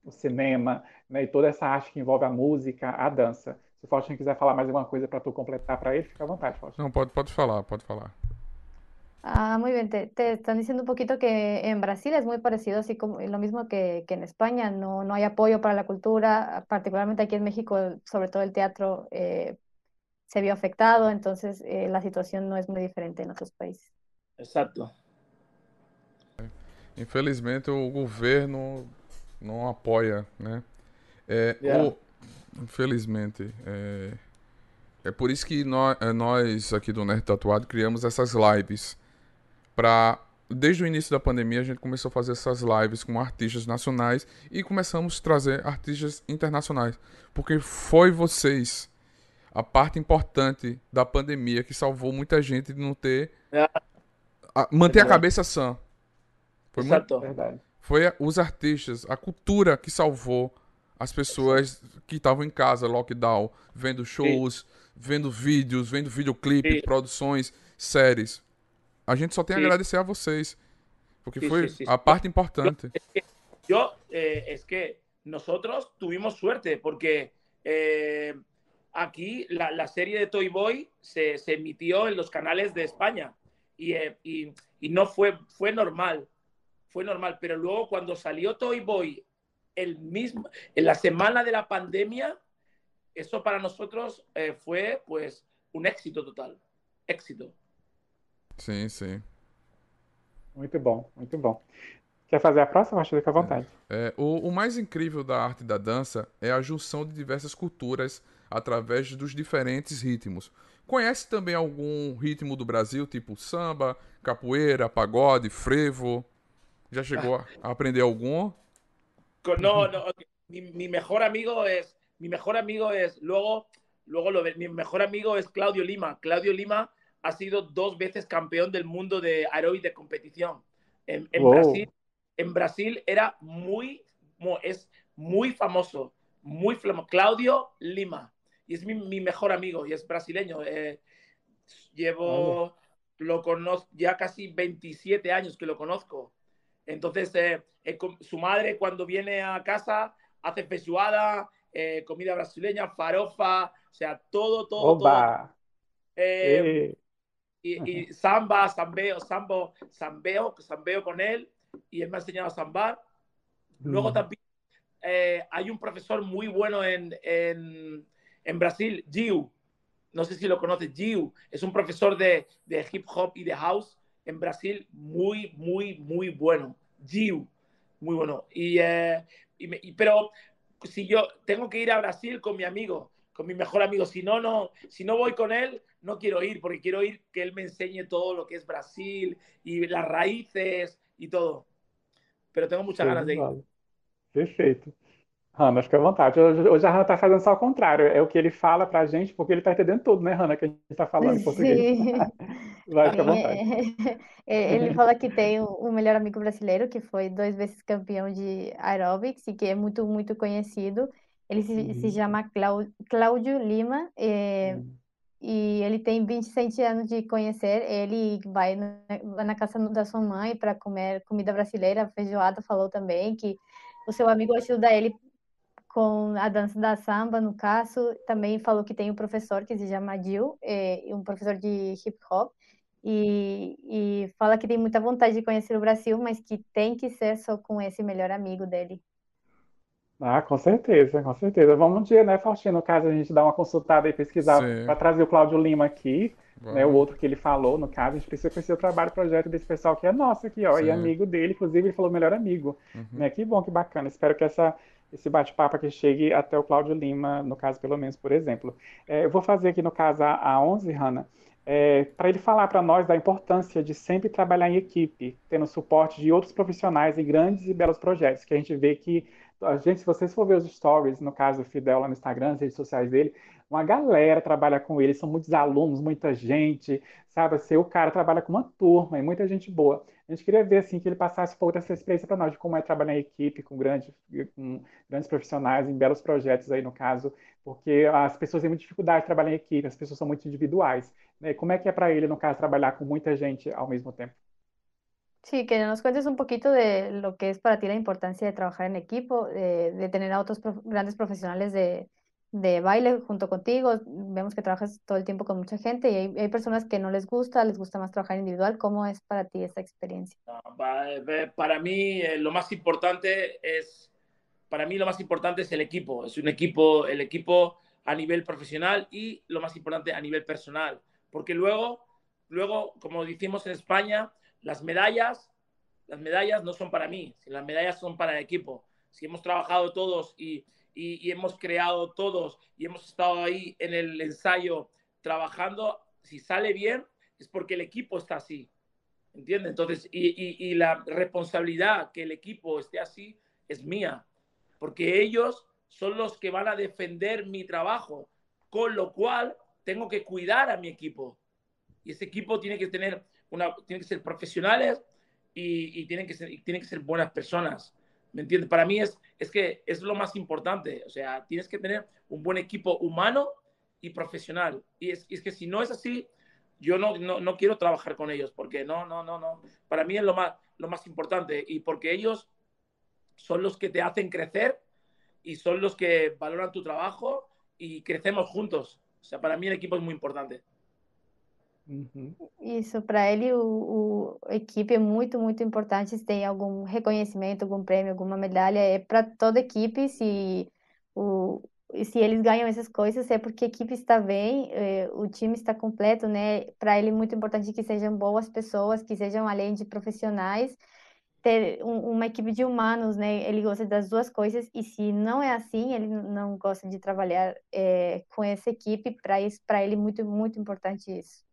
o cinema, né, e toda essa arte que envolve a música, a dança. Se o Faustinho quiser falar mais alguma coisa para tu completar para ele, fica à vontade, Faustinho. Não, pode, pode falar, pode falar. Ah, muy bien. Te, te, están diciendo un poquito que en Brasil es muy parecido, así como lo mismo que, que en España. No, no hay apoyo para la cultura, particularmente aquí en México, sobre todo el teatro eh, se vio afectado, entonces eh, la situación no es muy diferente en otros países. Exacto. Infelizmente, o governo não apoia, né? É, yeah. o, infelizmente. É, é por isso que nós, é, nós aqui do Nerd Tatuado criamos essas lives para desde o início da pandemia, a gente começou a fazer essas lives com artistas nacionais e começamos a trazer artistas internacionais. Porque foi vocês a parte importante da pandemia que salvou muita gente de não ter. É. a- manter a cabeça sã. Foi, muito. Verdade. Foi os artistas, a cultura que salvou as pessoas que estavam em casa, lockdown, vendo shows, vendo vídeos, vendo videoclipe, Sim. produções, séries. A gente só tem a Sim. agradecer a vocês. Porque foi a parte importante. Yo, eh, es que nosotros tuvimos suerte porque eh, aquí la, la serie de Toy Boy se, se emitió en los canales de España y, eh, y- y no fue, fue normal, fue normal, pero luego cuando salió Toy Boy el mismo, en la semana de la pandemia, eso para nosotros eh, fue pues un éxito total, éxito. Sim, sim. Muito bom, muito bom. Quer fazer a próxima? Acho que fica à vontade. É, o, o mais incrível da arte da dança é a junção de diversas culturas através dos diferentes ritmos. Conhece também algum ritmo do Brasil, tipo samba, capoeira, pagode, frevo? Já chegou a aprender algum? No, no, mi, mi mejor amigo es, mi mejor amigo es, luego, luego lo ve- mi mejor amigo es Claudio Lima. Claudio Lima ha sido dos veces campeón del mundo de aeróbic de competición. En, en Wow. Brasil, en Brasil era muy, mu- es muy famoso, muy famoso. Claudio Lima. Y es mi, mi mejor amigo y es brasileño. Eh, llevo, lo conozco ya casi 27 años que lo conozco. Entonces, eh, eh, su madre cuando viene a casa hace feijoada, eh, comida brasileña, farofa, o sea, todo, todo, todo. Eh, E- y, y samba, sambeo, sambo, sambeo, sambeo con él y él me ha enseñado a sambar. Luego Hum. también eh, hay un profesor muy bueno en, en, en Brasil, Giu. No sé si lo conoces, Giu. Es un profesor de, de hip hop y de house en Brasil muy, muy, muy bueno. Giu, muy bueno. Y, eh, y me- y- pero si yo tengo que ir a Brasil con mi amigo, con mi mejor amigo, si no, no, si no voy con él, no quiero ir, porque quiero ir que él me enseñe todo lo que es Brasil y las raíces y todo. Pero tengo muchas ganas de ir. bola. Perfeito. Hanna, fica à vontade. Hoje, a Hanna tá fazendo só o contrário. É o que ele fala pra gente, porque ele tá entendendo tudo, né, Hanna, que a gente tá falando em português. Sim. Vai, fica à Sim, vontade. é- é- ele fala que tem um melhor amigo brasileiro que foi duas vezes campeão de aeróbics e que é muito, muito conhecido. Ele se, se chama Cláudio Lima é, e ele tem 27 anos de conhecer. Ele vai na, vai na casa da sua mãe para comer comida brasileira, feijoada. Falou também que o seu amigo ajuda ele com a dança da samba, no caso. Também falou que tem um professor que se chama Gil, é, um professor de hip hop, e, e fala que tem muita vontade de conhecer o Brasil, mas que tem que ser só com esse melhor amigo dele. Ah, com certeza, com certeza. Vamos um dia, né, Faustino? No caso, a gente dá uma consultada e pesquisar para trazer o Cláudio Lima aqui, né, o Vamos. outro que ele falou, no caso, a gente precisa conhecer o trabalho, o projeto desse pessoal que é nosso aqui, ó, Sim. e amigo dele, inclusive ele falou melhor amigo, Uhum. né? Que bom, que bacana. Espero que essa, esse bate-papo aqui chegue até o Cláudio Lima, no caso, pelo menos, por exemplo. É, eu vou fazer aqui, no caso, a, a 11, Hanna, para ele falar para nós da importância de sempre trabalhar em equipe, tendo suporte de outros profissionais em grandes e belos projetos, que a gente vê que a gente, se vocês for ver os stories, no caso do Fidel lá no Instagram, as redes sociais dele, uma galera trabalha com ele, são muitos alunos, muita gente, sabe? Assim, o cara trabalha com uma turma e muita gente boa. A gente queria ver assim que ele passasse pouco dessa experiência para nós, de como é trabalhar em equipe com grandes, com grandes profissionais, em belos projetos aí no caso, porque as pessoas têm muita dificuldade de trabalhar em equipe, as pessoas são muito individuais. Né? Como é que é para ele, no caso, trabalhar com muita gente ao mesmo tempo? Sí, que nos cuentes un poquito de lo que es para ti la importancia de trabajar en equipo, de, de tener a otros prof- grandes profesionales de, de baile junto contigo. Vemos que trabajas todo el tiempo con mucha gente y hay, hay personas que no les gusta, les gusta más trabajar individual. ¿Cómo es para ti esta experiencia? Eh, Para mí eh, lo más importante es, para mí lo más importante es el equipo. Es un equipo, el equipo a nivel profesional y lo más importante a nivel personal. Porque luego, luego, como decimos en España, las medallas, las medallas no son para mí, las medallas son para el equipo. Si hemos trabajado todos y, y- hemos creado todos y hemos estado ahí en el ensayo trabajando, si sale bien es porque el equipo está así. ¿entiendes? Entonces, y, la responsabilidad que el equipo esté así es mía, porque ellos son los que van a defender mi trabajo, con lo cual tengo que cuidar a mi equipo. Y ese equipo tiene que tener una, tiene que ser profesionales y, tienen, que tienen que ser buenas personas. ¿Me entiendes? Para mí es, es que es lo más importante. O sea, tienes que tener un buen equipo humano y profesional. Y es, es que si no es así, yo no, no, no, quiero trabajar con ellos porque no, no, no, no. Para mí es lo más, lo más importante y porque ellos son los que te hacen crecer y son los que valoran tu trabajo y crescemos juntos. O sea, para mí el equipo es muy importante. Uhum. Isso, para ele o, o equipe é muito, muito importante. Se tem algum reconhecimento, algum prêmio, alguma medalha, é para toda a equipe. Se, o, se eles ganham essas coisas, é porque a equipe está bem, é, o time está completo, né? Para ele é muito importante que sejam boas pessoas, que sejam além de profissionais, ter um, uma equipe de humanos, né? Ele gosta das duas coisas e se não é assim, ele não gosta de trabalhar é, com essa equipe. Para ele é muito, muito importante isso.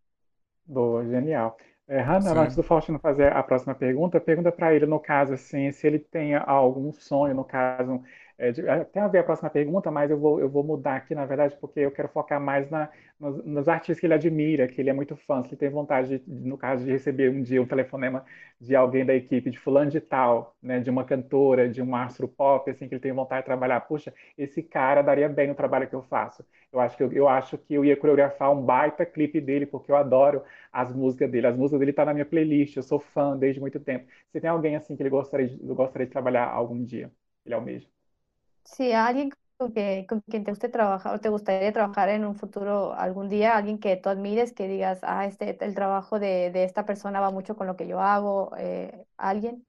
Boa, genial. É, Hanna, antes do Faustino fazer a próxima pergunta, pergunta para ele, no caso, assim, se ele tem algum sonho, no caso, é, tem a ver a próxima pergunta, mas eu vou, eu vou mudar aqui, na verdade, porque eu quero focar mais na, nos, nos, artistas que ele admira, que ele é muito fã, se ele tem vontade, de, no caso, de receber um dia um telefonema de alguém da equipe, de fulano de tal, né, de uma cantora, de um astro pop, assim, que ele tem vontade de trabalhar. Puxa, esse cara daria bem no trabalho que eu faço. Eu acho que eu, eu acho que eu ia coreografar um baita clipe dele, porque eu adoro as músicas dele. As músicas dele estão tá na minha playlist, eu sou fã desde muito tempo. Se tem alguém assim que ele gostaria de, gostaria de trabalhar algum dia, ele é o mesmo. Sí, alguien con, que, con quien te guste trabajar o te gustaría trabajar en un futuro algún día, alguien que tú admires, que digas, ah, este, el trabajo de, de esta persona va mucho con lo que yo hago, eh, ¿alguien?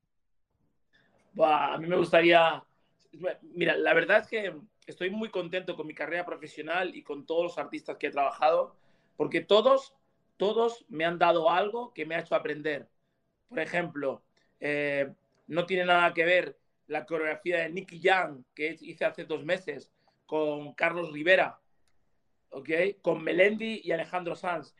a mí me gustaría, mira, la verdad es que estoy muy contento con mi carrera profesional y con todos los artistas que he trabajado, porque todos, todos me han dado algo que me ha hecho aprender. Por ejemplo, eh, no tiene nada que ver la coreografía de Nicky Jam que hice hace dos meses con Carlos Rivera, ¿ok? Con Melendi y Alejandro Sanz.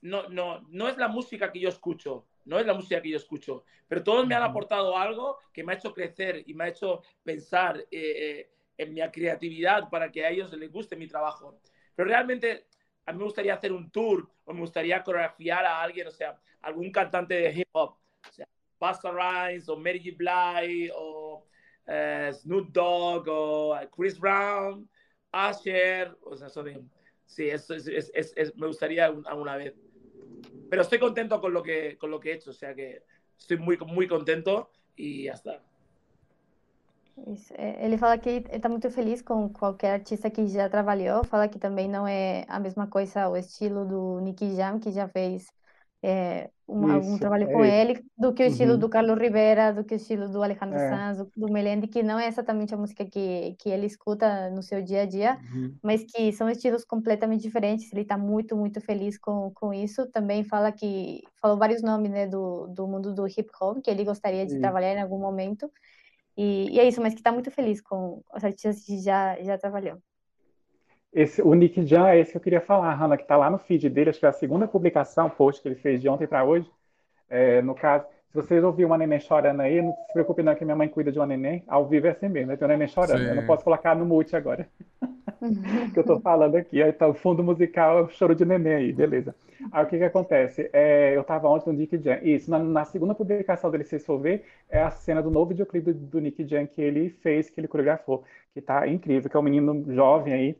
No, no, no es la música que yo escucho, no es la música que yo escucho, pero todos me han aportado algo que me ha hecho crecer y me ha hecho pensar eh, eh, en mi creatividad para que a ellos les guste mi trabajo. Pero realmente a mí me gustaría hacer un tour o me gustaría coreografiar a alguien, o sea, algún cantante de hip hop, o sea, Busta Rhymes o Mary J. Blige o eh, Snoop Dogg o Chris Brown, Asher, o sea, sí, eso es, es, es, me gustaría alguna vez. Pero estoy contento con lo que, con lo que he hecho, o sea que estoy muy, muy contento e já está. Isso. Ele fala que está muito feliz com qualquer artista que já trabalhou. Fala que também não é a mesma coisa o estilo do Nicky Jam, que já fez é, uma, um trabalho é com ele, do que o estilo uhum. do Carlos Rivera, do que o estilo do Alejandro é. Sanz, do, do Melendi, que não é exatamente a música que, que ele escuta no seu dia a dia, uhum. mas que são estilos completamente diferentes. Ele está muito, muito feliz com, com isso. Também fala que falou vários nomes né, do, do mundo do hip hop que ele gostaria de trabalhar em algum momento. E, e, é isso, mas que está muito feliz com os artistas que já, já trabalhou. Esse, o Nick Jan é esse que eu queria falar, Hanna, que está lá no feed dele, acho que é a segunda publicação, post que ele fez de ontem para hoje. É, no caso, se vocês ouviram uma neném chorando aí, não se preocupe não que minha mãe cuida de uma neném, ao vivo é assim mesmo, né? tem uma neném chorando. Sim. Eu não posso colocar no mute agora. que eu estou falando aqui. Aí tá o fundo musical, é o choro de neném aí, beleza. Aí o que que acontece? É, eu estava ontem no Nick Jam. Isso, na, na, segunda publicação dele, se vocês for ver, é a cena do novo videoclipe do, do Nick Jam que ele fez, que ele coreografou, que tá incrível, que é um menino jovem aí,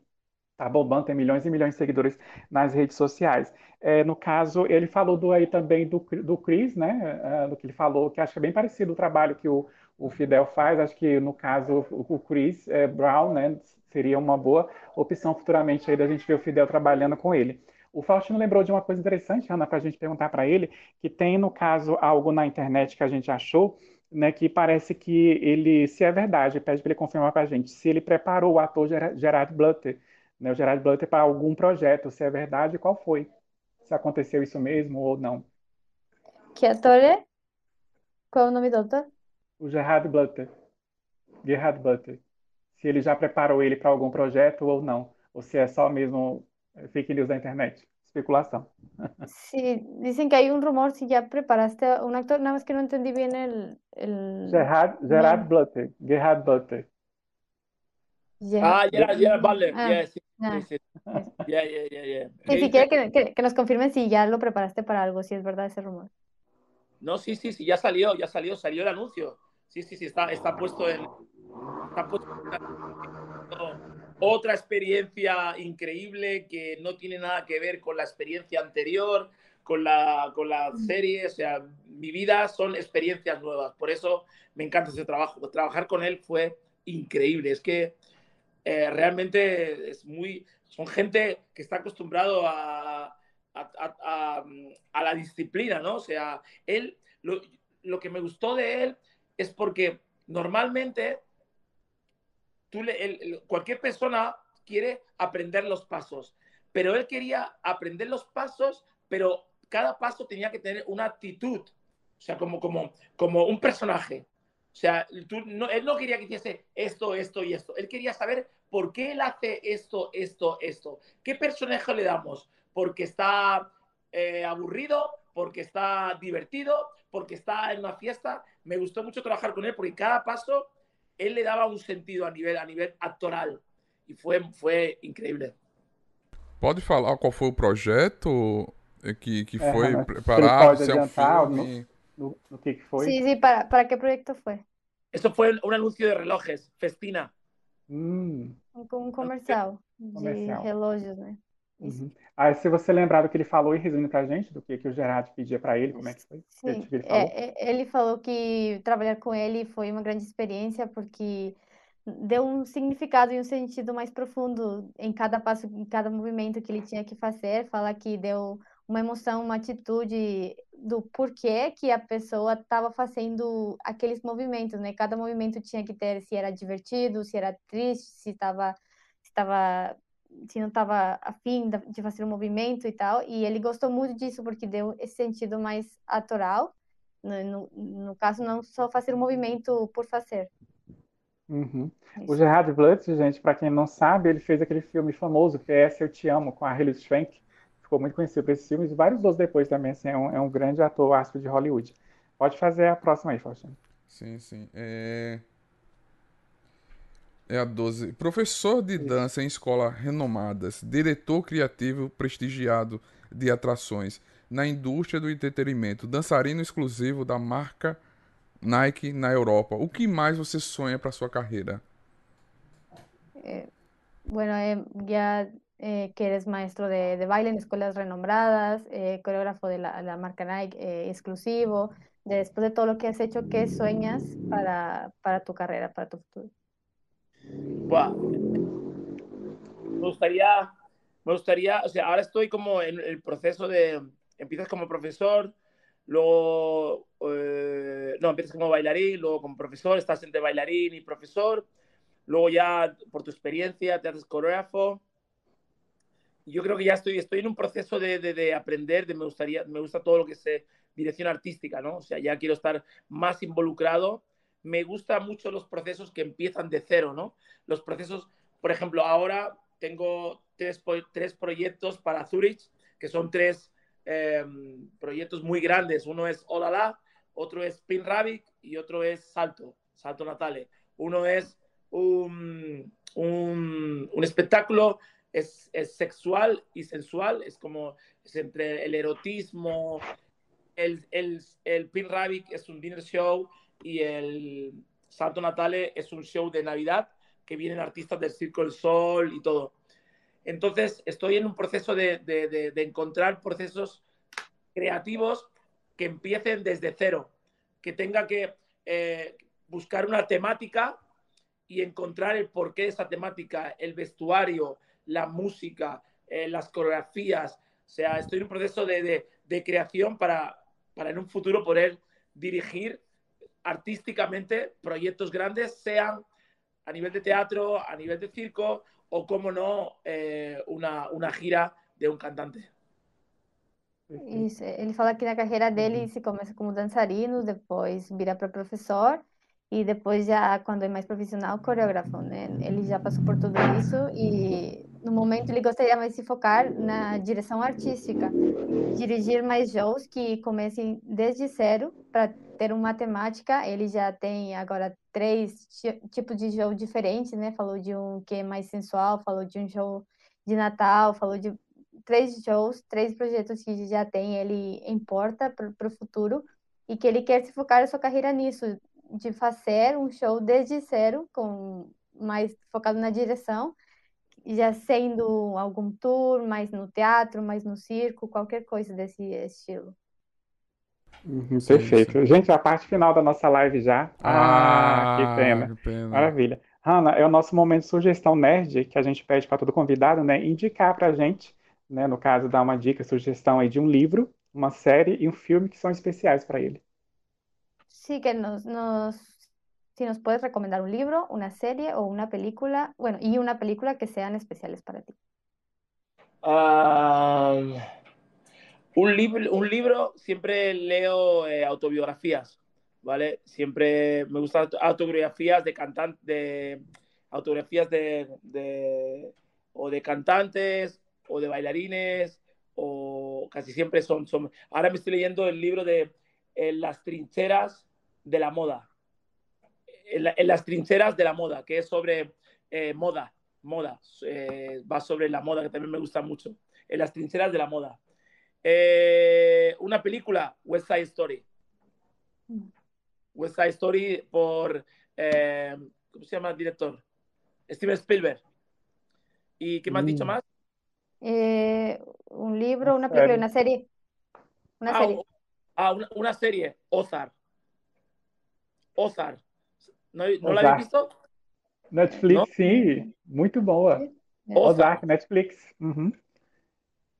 tá bombando, tem milhões e milhões de seguidores nas redes sociais. É, no caso, ele falou do, aí também do, do Chris, né? É, do que ele falou, que acho que é bem parecido o trabalho que o, o Fidel faz. Acho que no caso o, Chris é, Brown, né? Seria uma boa opção futuramente aí da gente ver o Fidel trabalhando com ele. O Faustino lembrou de uma coisa interessante, Ana, para a gente perguntar para ele, que tem, no caso, algo na internet que a gente achou, né, que parece que ele, se é verdade, pede para ele confirmar para a gente, se ele preparou o ator Gerard Butler né, o Gerard Butler para algum projeto, se é verdade, qual foi? Se aconteceu isso mesmo ou não. Que ator é? Qual é o nome do ator? O Gerard Butler. Gerard Butler. Se ele já preparou ele para algum projeto ou não. Ou se é só mesmo fake news da internet. especulação. Sí, dicen que hay un rumor si ya preparaste a un actor, nada más que no entendí bien el... el... Gerard, Gerard Butler, Gerard Butler. Ah, Gerard, Gerard Butler, Ah, yeah, sí, ah. sí, sí. Yeah, yeah, yeah, yeah. Sí, si Eh, quiere que, que- que nos confirmen si ya lo preparaste para algo, si es verdad ese rumor. No, sí, sí, sí, ya salió, ya salió, salió el anuncio. Sí, sí, sí, está, está puesto en. Está puesto en- otra experiencia increíble que no tiene nada que ver con la experiencia anterior, con la, con la serie. O sea, mi vida son experiencias nuevas. Por eso me encanta ese trabajo. Trabajar con él fue increíble. Es que eh, realmente es muy. Son gente que está acostumbrado a, a, a- la disciplina, ¿no? O sea, él, lo, lo que me gustó de él es porque normalmente tú cualquier persona quiere aprender los pasos, pero él quería aprender los pasos, pero cada paso tenía que tener una actitud, o sea, como, como, como un personaje. O sea, tú no- él no quería que hiciese esto, esto y esto. Él quería saber por qué él hace esto, esto, esto. ¿Qué personaje le damos? Porque está eh, aburrido, porque está divertido, porque está en una fiesta. Me gustó mucho trabajar con él porque cada paso él le daba un sentido a nivel, a nivel actoral. Y fue, fue increíble. Pode falar qual foi o projeto eh, que, que É, foi mas preparado, se é um filme? No, no que, foi? Sí, sí, ¿para, para qué proyecto fue? Eso fue un anuncio de relojes, Festina. Hum, Un, un comercial de Comercial. relógios, né? uhum. Aí, se você lembrar do que ele falou e resume pra gente, do que, que o Gerard pedia pra ele, como é que foi? Sim, que ele falou? é, é, ele falou que trabalhar com ele foi uma grande experiência porque deu um significado e um sentido mais profundo em cada passo, em cada movimento que ele tinha que fazer. Fala que deu uma emoção, uma atitude do porquê que a pessoa estava fazendo aqueles movimentos, né? Cada movimento tinha que ter se era divertido, se era triste, se estava, se estava se não estava afim de fazer um movimento e tal, e ele gostou muito disso porque deu esse sentido mais atoral, no, no, no caso, não só fazer um movimento por fazer. Uhum. O Isso. Gerard Butler, gente, pra quem não sabe, ele fez aquele filme famoso que é Essa Eu Te Amo, com a Hilary Swank. Ficou muito conhecido por esse filme e vários outros depois também, assim, é um, é um grande ator astro de Hollywood. Pode fazer a próxima aí, Faustino. Sim, sim. É... é a 12. Professor de dança em escolas renomadas, diretor criativo prestigiado de atrações na indústria do entretenimento, dançarino exclusivo da marca Nike na Europa. O que mais você sonha para sua carreira? Bueno, eh, ya eh, que eres maestro de, de baile en escuelas renombradas, eh, coreógrafo de la, la marca Nike eh, exclusivo, de- después de todo lo que has hecho, ¿qué sueñas para, para tu carrera, para tu futuro? Buah. Me gustaría, me gustaría, o sea, ahora estoy como en el proceso de, empiezas como profesor, luego, eh, no, empiezas como bailarín, luego como profesor, estás entre bailarín y profesor, luego ya por tu experiencia te haces coreógrafo. Yo creo que ya estoy, estoy en un proceso de, de, de aprender, de me gustaría, me gusta todo lo que es dirección artística, ¿no? O sea, ya quiero estar más involucrado. Me gustan mucho los procesos que empiezan de cero, ¿no? Los procesos, por ejemplo, ahora tengo tres, tres proyectos para Zurich, que son tres eh, proyectos muy grandes. Uno es Olala, otro es Pin Rabbit y otro es Salto, Salto Natale. Uno es un, un, un espectáculo, es, es sexual y sensual, es como es entre el erotismo, el, el, el Pin Rabbit es un dinner show y el Salto Natale es un show de Navidad que vienen artistas del Circo del Sol y todo. Entonces, estoy en un proceso de, de, de, de encontrar procesos creativos que empiecen desde cero, que tenga que eh, buscar una temática y encontrar el porqué de esa temática, el vestuario, la música, eh, las coreografías. O sea, estoy en un proceso de, de, de creación para, para en un futuro poder dirigir artísticamente proyectos grandes, sean a nivel de teatro, a nivel de circo o, como no, eh, una, una gira de un cantante. Isso, ele fala que na carreira dele se começa como dançarino, depois vira para professor e depois já, quando é mais profissional, coreógrafo, né? Ele já passou por tudo isso e no momento ele gostaria mais de se focar na direção artística, dirigir mais shows que comecem desde zero para ter uma temática. Ele já tem agora três tipos de show diferentes, né? Falou de um que é mais sensual, falou de um show de Natal, falou de três shows, três projetos que já tem ele em porta para o futuro e que ele quer se focar a sua carreira nisso, de fazer um show desde zero, com mais focado na direção já sendo algum tour, mais no teatro, mais no circo, qualquer coisa desse estilo. Uhum, perfeito. Sim, sim. Gente, a parte final da nossa live já. Ah, ah que, pena. que, pena. Maravilha. Hanna, é o nosso momento de sugestão nerd, que a gente pede para todo convidado, né, indicar para a gente, né, no caso, dar uma dica, sugestão aí de um livro, uma série e um filme que são especiais para ele. Sí, que nos, nos si nos puedes recomendar un libro, una serie o una película, bueno, y una película que sean especiales para ti. Um, un, libro, un libro, siempre leo eh, autobiografías, ¿vale? Siempre me gustan autobiografías de cantantes, de autobiografías de, de, o de cantantes o de bailarines o casi siempre son, son... Ahora me estoy leyendo el libro de eh, Las trincheras de la moda en, las trincheras de la moda, que es sobre eh, moda, moda, eh, va sobre la moda, que también me gusta mucho, en las trincheras de la moda. Eh, una película, West Side Story. West Side Story por, ¿cómo se llama el director? Steven Spielberg. ¿Y qué me has dicho mm. más? un libro, una película, una serie. Una ah, serie. Ah, una, una serie, Ozark. Ozark. Não, não l'avez visto? Netflix, não? sim. Muito boa. É. Ozark, Netflix. Uhum.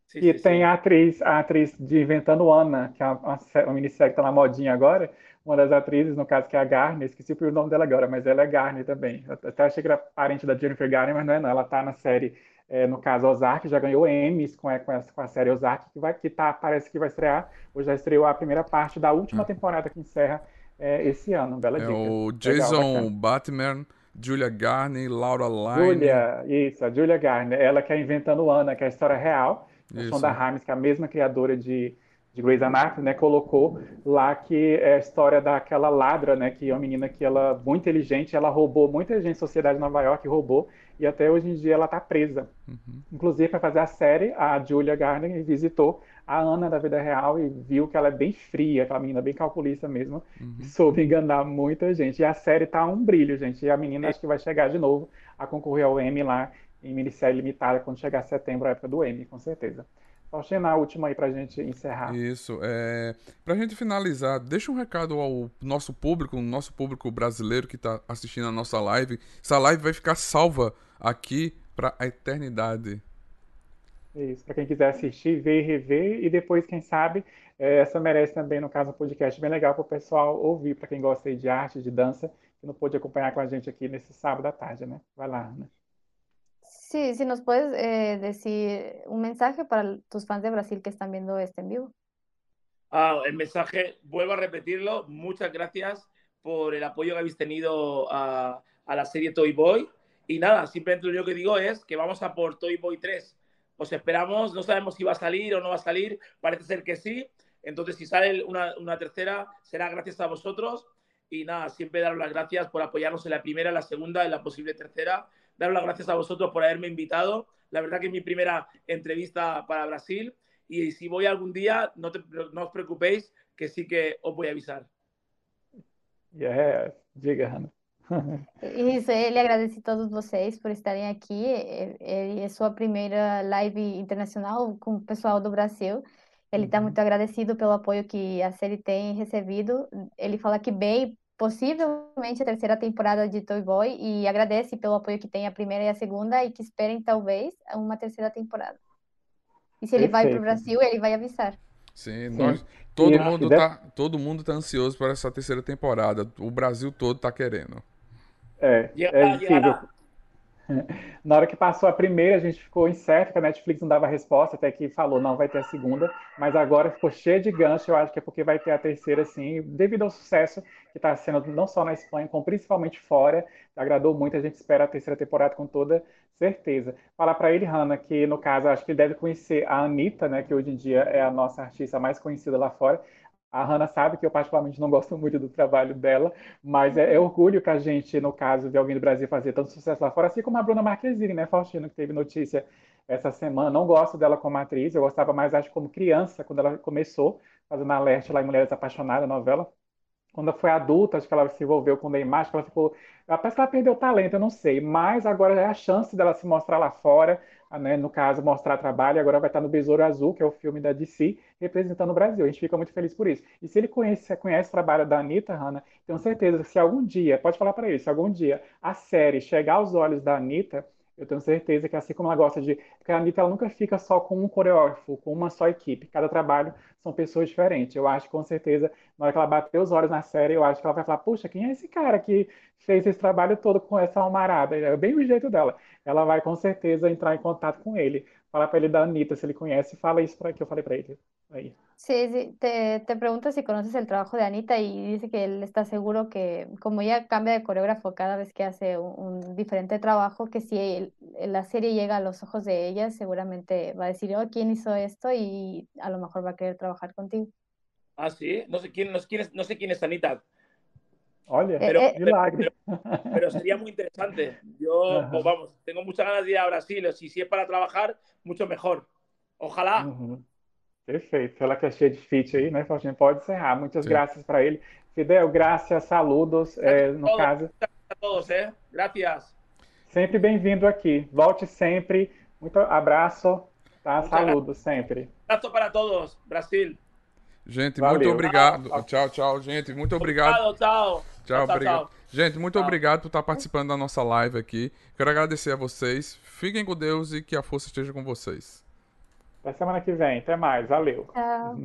Sim, e sim, tem sim. a atriz, a atriz de Inventando Ana, que é uma, uma minissérie que está na modinha agora. Uma das atrizes, no caso, que é a Garner, esqueci o nome dela agora, mas ela é Garner também. Eu até achei que era parente da Jennifer Garner, mas não é não. Ela está na série, é, no caso, Ozark, já ganhou Emmys com, com, essa, com a série Ozark, que, vai, que tá, parece que vai estrear, ou já estreou a primeira parte da última hum. temporada que encerra é, esse ano. Bela é dica. O Jason Legal, Batman, Julia Garner, Laura Line. Julia, isso, a Julia Garner. Ela que é Inventando Ana, que é a história real. A Shonda Rhimes, que é a mesma criadora de, de Grey's Anatomy, né, colocou lá que é a história daquela ladra, né, que é uma menina que ela muito inteligente, ela roubou muita gente, sociedade de Nova York roubou e até hoje em dia ela está presa. Uhum. Inclusive para fazer a série, a Julia Garner visitou a Ana da vida real e viu que ela é bem fria, aquela menina bem calculista mesmo, uhum. e soube enganar muita gente. E a série tá um brilho, gente. E a menina acho que vai chegar de novo a concorrer ao Emmy lá em minissérie limitada quando chegar setembro, a época do Emmy, com certeza. Faustina, a última aí pra gente encerrar. Isso. É... Pra gente finalizar, deixa um recado ao nosso público, o nosso público brasileiro que tá assistindo a nossa live. Essa live vai ficar salva aqui pra a eternidade. Isso, para quem quiser assistir, ver e rever, e depois, quem sabe, é, essa merece também, no caso, um podcast bem legal para o pessoal ouvir, para quem gosta de arte, de dança, que não pôde acompanhar com a gente aqui nesse sábado à tarde, né? Vai lá, Ana. Sí, si nos puedes eh, decir un mensaje para tus fans de Brasil que están viendo este en vivo. Ah, el mensaje, vuelvo a repetirlo, muchas gracias por el apoyo que habéis tenido a, a la serie Toy Boy. Y nada, simplemente lo único que digo es que vamos a por Toy Boy 3 os esperamos, no sabemos si va a salir o no va a salir, parece ser que sí. Entonces, si sale una, una tercera, será gracias a vosotros. Y nada, siempre daros las gracias por apoyarnos en la primera, en la segunda, en la posible tercera. Daros las gracias a vosotros por haberme invitado. La verdad que es mi primera entrevista para Brasil. Y si voy algún día, no, te, no os preocupéis, que sí que os voy a avisar. Yeah, diga, Isso, ele agradece a todos vocês por estarem aqui. Ele é sua primeira live internacional com o pessoal do Brasil. Ele está uhum. muito agradecido pelo apoio que a série tem recebido. Ele fala que bem, possivelmente a terceira temporada de Toy Boy e agradece pelo apoio que tem a primeira e a segunda e que esperem talvez uma terceira temporada. E se ele Perfeito. vai para o Brasil, ele vai avisar. Sim, Nós, todo, mundo tá, todo mundo tá ansioso para essa terceira temporada. O Brasil todo tá querendo. É, é incrível. Na hora que passou a primeira, a gente ficou incerto, que a Netflix não dava resposta, até que falou, não, vai ter a segunda, mas agora ficou cheio de gancho, eu acho que é porque vai ter a terceira, assim, devido ao sucesso que está sendo não só na Espanha, como principalmente fora, agradou muito, a gente espera a terceira temporada com toda certeza. Falar para ele, Hanna, que no caso, acho que ele deve conhecer a Anitta, né, que hoje em dia é a nossa artista mais conhecida lá fora, a Hannah sabe que eu particularmente não gosto muito do trabalho dela, mas é, é orgulho para a gente, no caso, ver alguém do Brasil fazer tanto sucesso lá fora, assim como a Bruna Marquezine, né, Faustino, que teve notícia essa semana. Não gosto dela como atriz, eu gostava mais, acho, como criança, quando ela começou, fazendo a Leste lá em Mulheres Apaixonadas, novela. Quando ela foi adulta, acho que ela se envolveu com o Neymar, acho que ela ficou. Parece que ela perdeu o talento, eu não sei, mas agora é a chance dela se mostrar lá fora, né, no caso, mostrar trabalho, agora vai estar no Besouro Azul, que é o filme da DC, representando o Brasil. A gente fica muito feliz por isso. E se ele conhece, conhece o trabalho da Anitta, Hanna, tenho certeza que se algum dia, pode falar para ele, se algum dia a série chegar aos olhos da Anitta, eu tenho certeza que assim como ela gosta de. Porque a Anitta ela nunca fica só com um coreógrafo, com uma só equipe. Cada trabalho são pessoas diferentes. Eu acho com certeza, na hora que ela bater os olhos na série, eu acho que ela vai falar: Puxa, quem é esse cara que fez esse trabalho todo com essa almarada? É bem o jeito dela. Ela vai com certeza entrar em contato com ele. Falar para ele da Anitta, se ele conhece, fala isso para que eu falei para ele. Ahí. Sí, sí, te, te pregunta si conoces el trabajo de Anita y dice que él está seguro que como ella cambia de coreógrafo cada vez que hace un, un diferente trabajo, que si el- la serie llega a los ojos de ella, seguramente va a decir, oh, ¿quién hizo esto? Y a lo mejor va a querer trabajar contigo. Ah, sí. No sé quién, no, sé quién es, no sé quién es Anita, Olha, Pero- eh, milagre. pero sería muy interesante. Yo, Ajá. pues, vamos, tengo muchas ganas de ir a Brasil. Si, si es para trabajar, mucho mejor. Ojalá. Perfeito. Ela que é cheia de fit aí, né, Faustinho? Pode encerrar. Muitas Sim. graças para ele. Fidel, graças, saludos. É, no Todo. caso, A todos, ¿eh? Gracias. sempre bem-vindo aqui. Volte sempre. Muito abraço. Tá? Saludos sempre. Abrazo para todos, Brasil. Gente, Valeu. muito obrigado. Tchau. Tchau, tchau, gente. Muito obrigado. Tchau, tchau. Tchau, obrigado. Gente, muito Tchau. obrigado por estar participando da nossa live aqui. Quero agradecer a vocês. Fiquem com Deus e que a força esteja com vocês. Até semana que vem. Até mais. Valeu. Chao.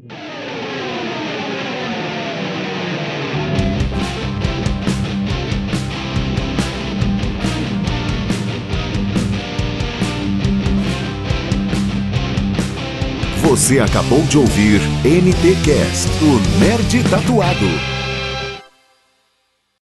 Você acabou de ouvir NTcast, o Nerd Tatuado.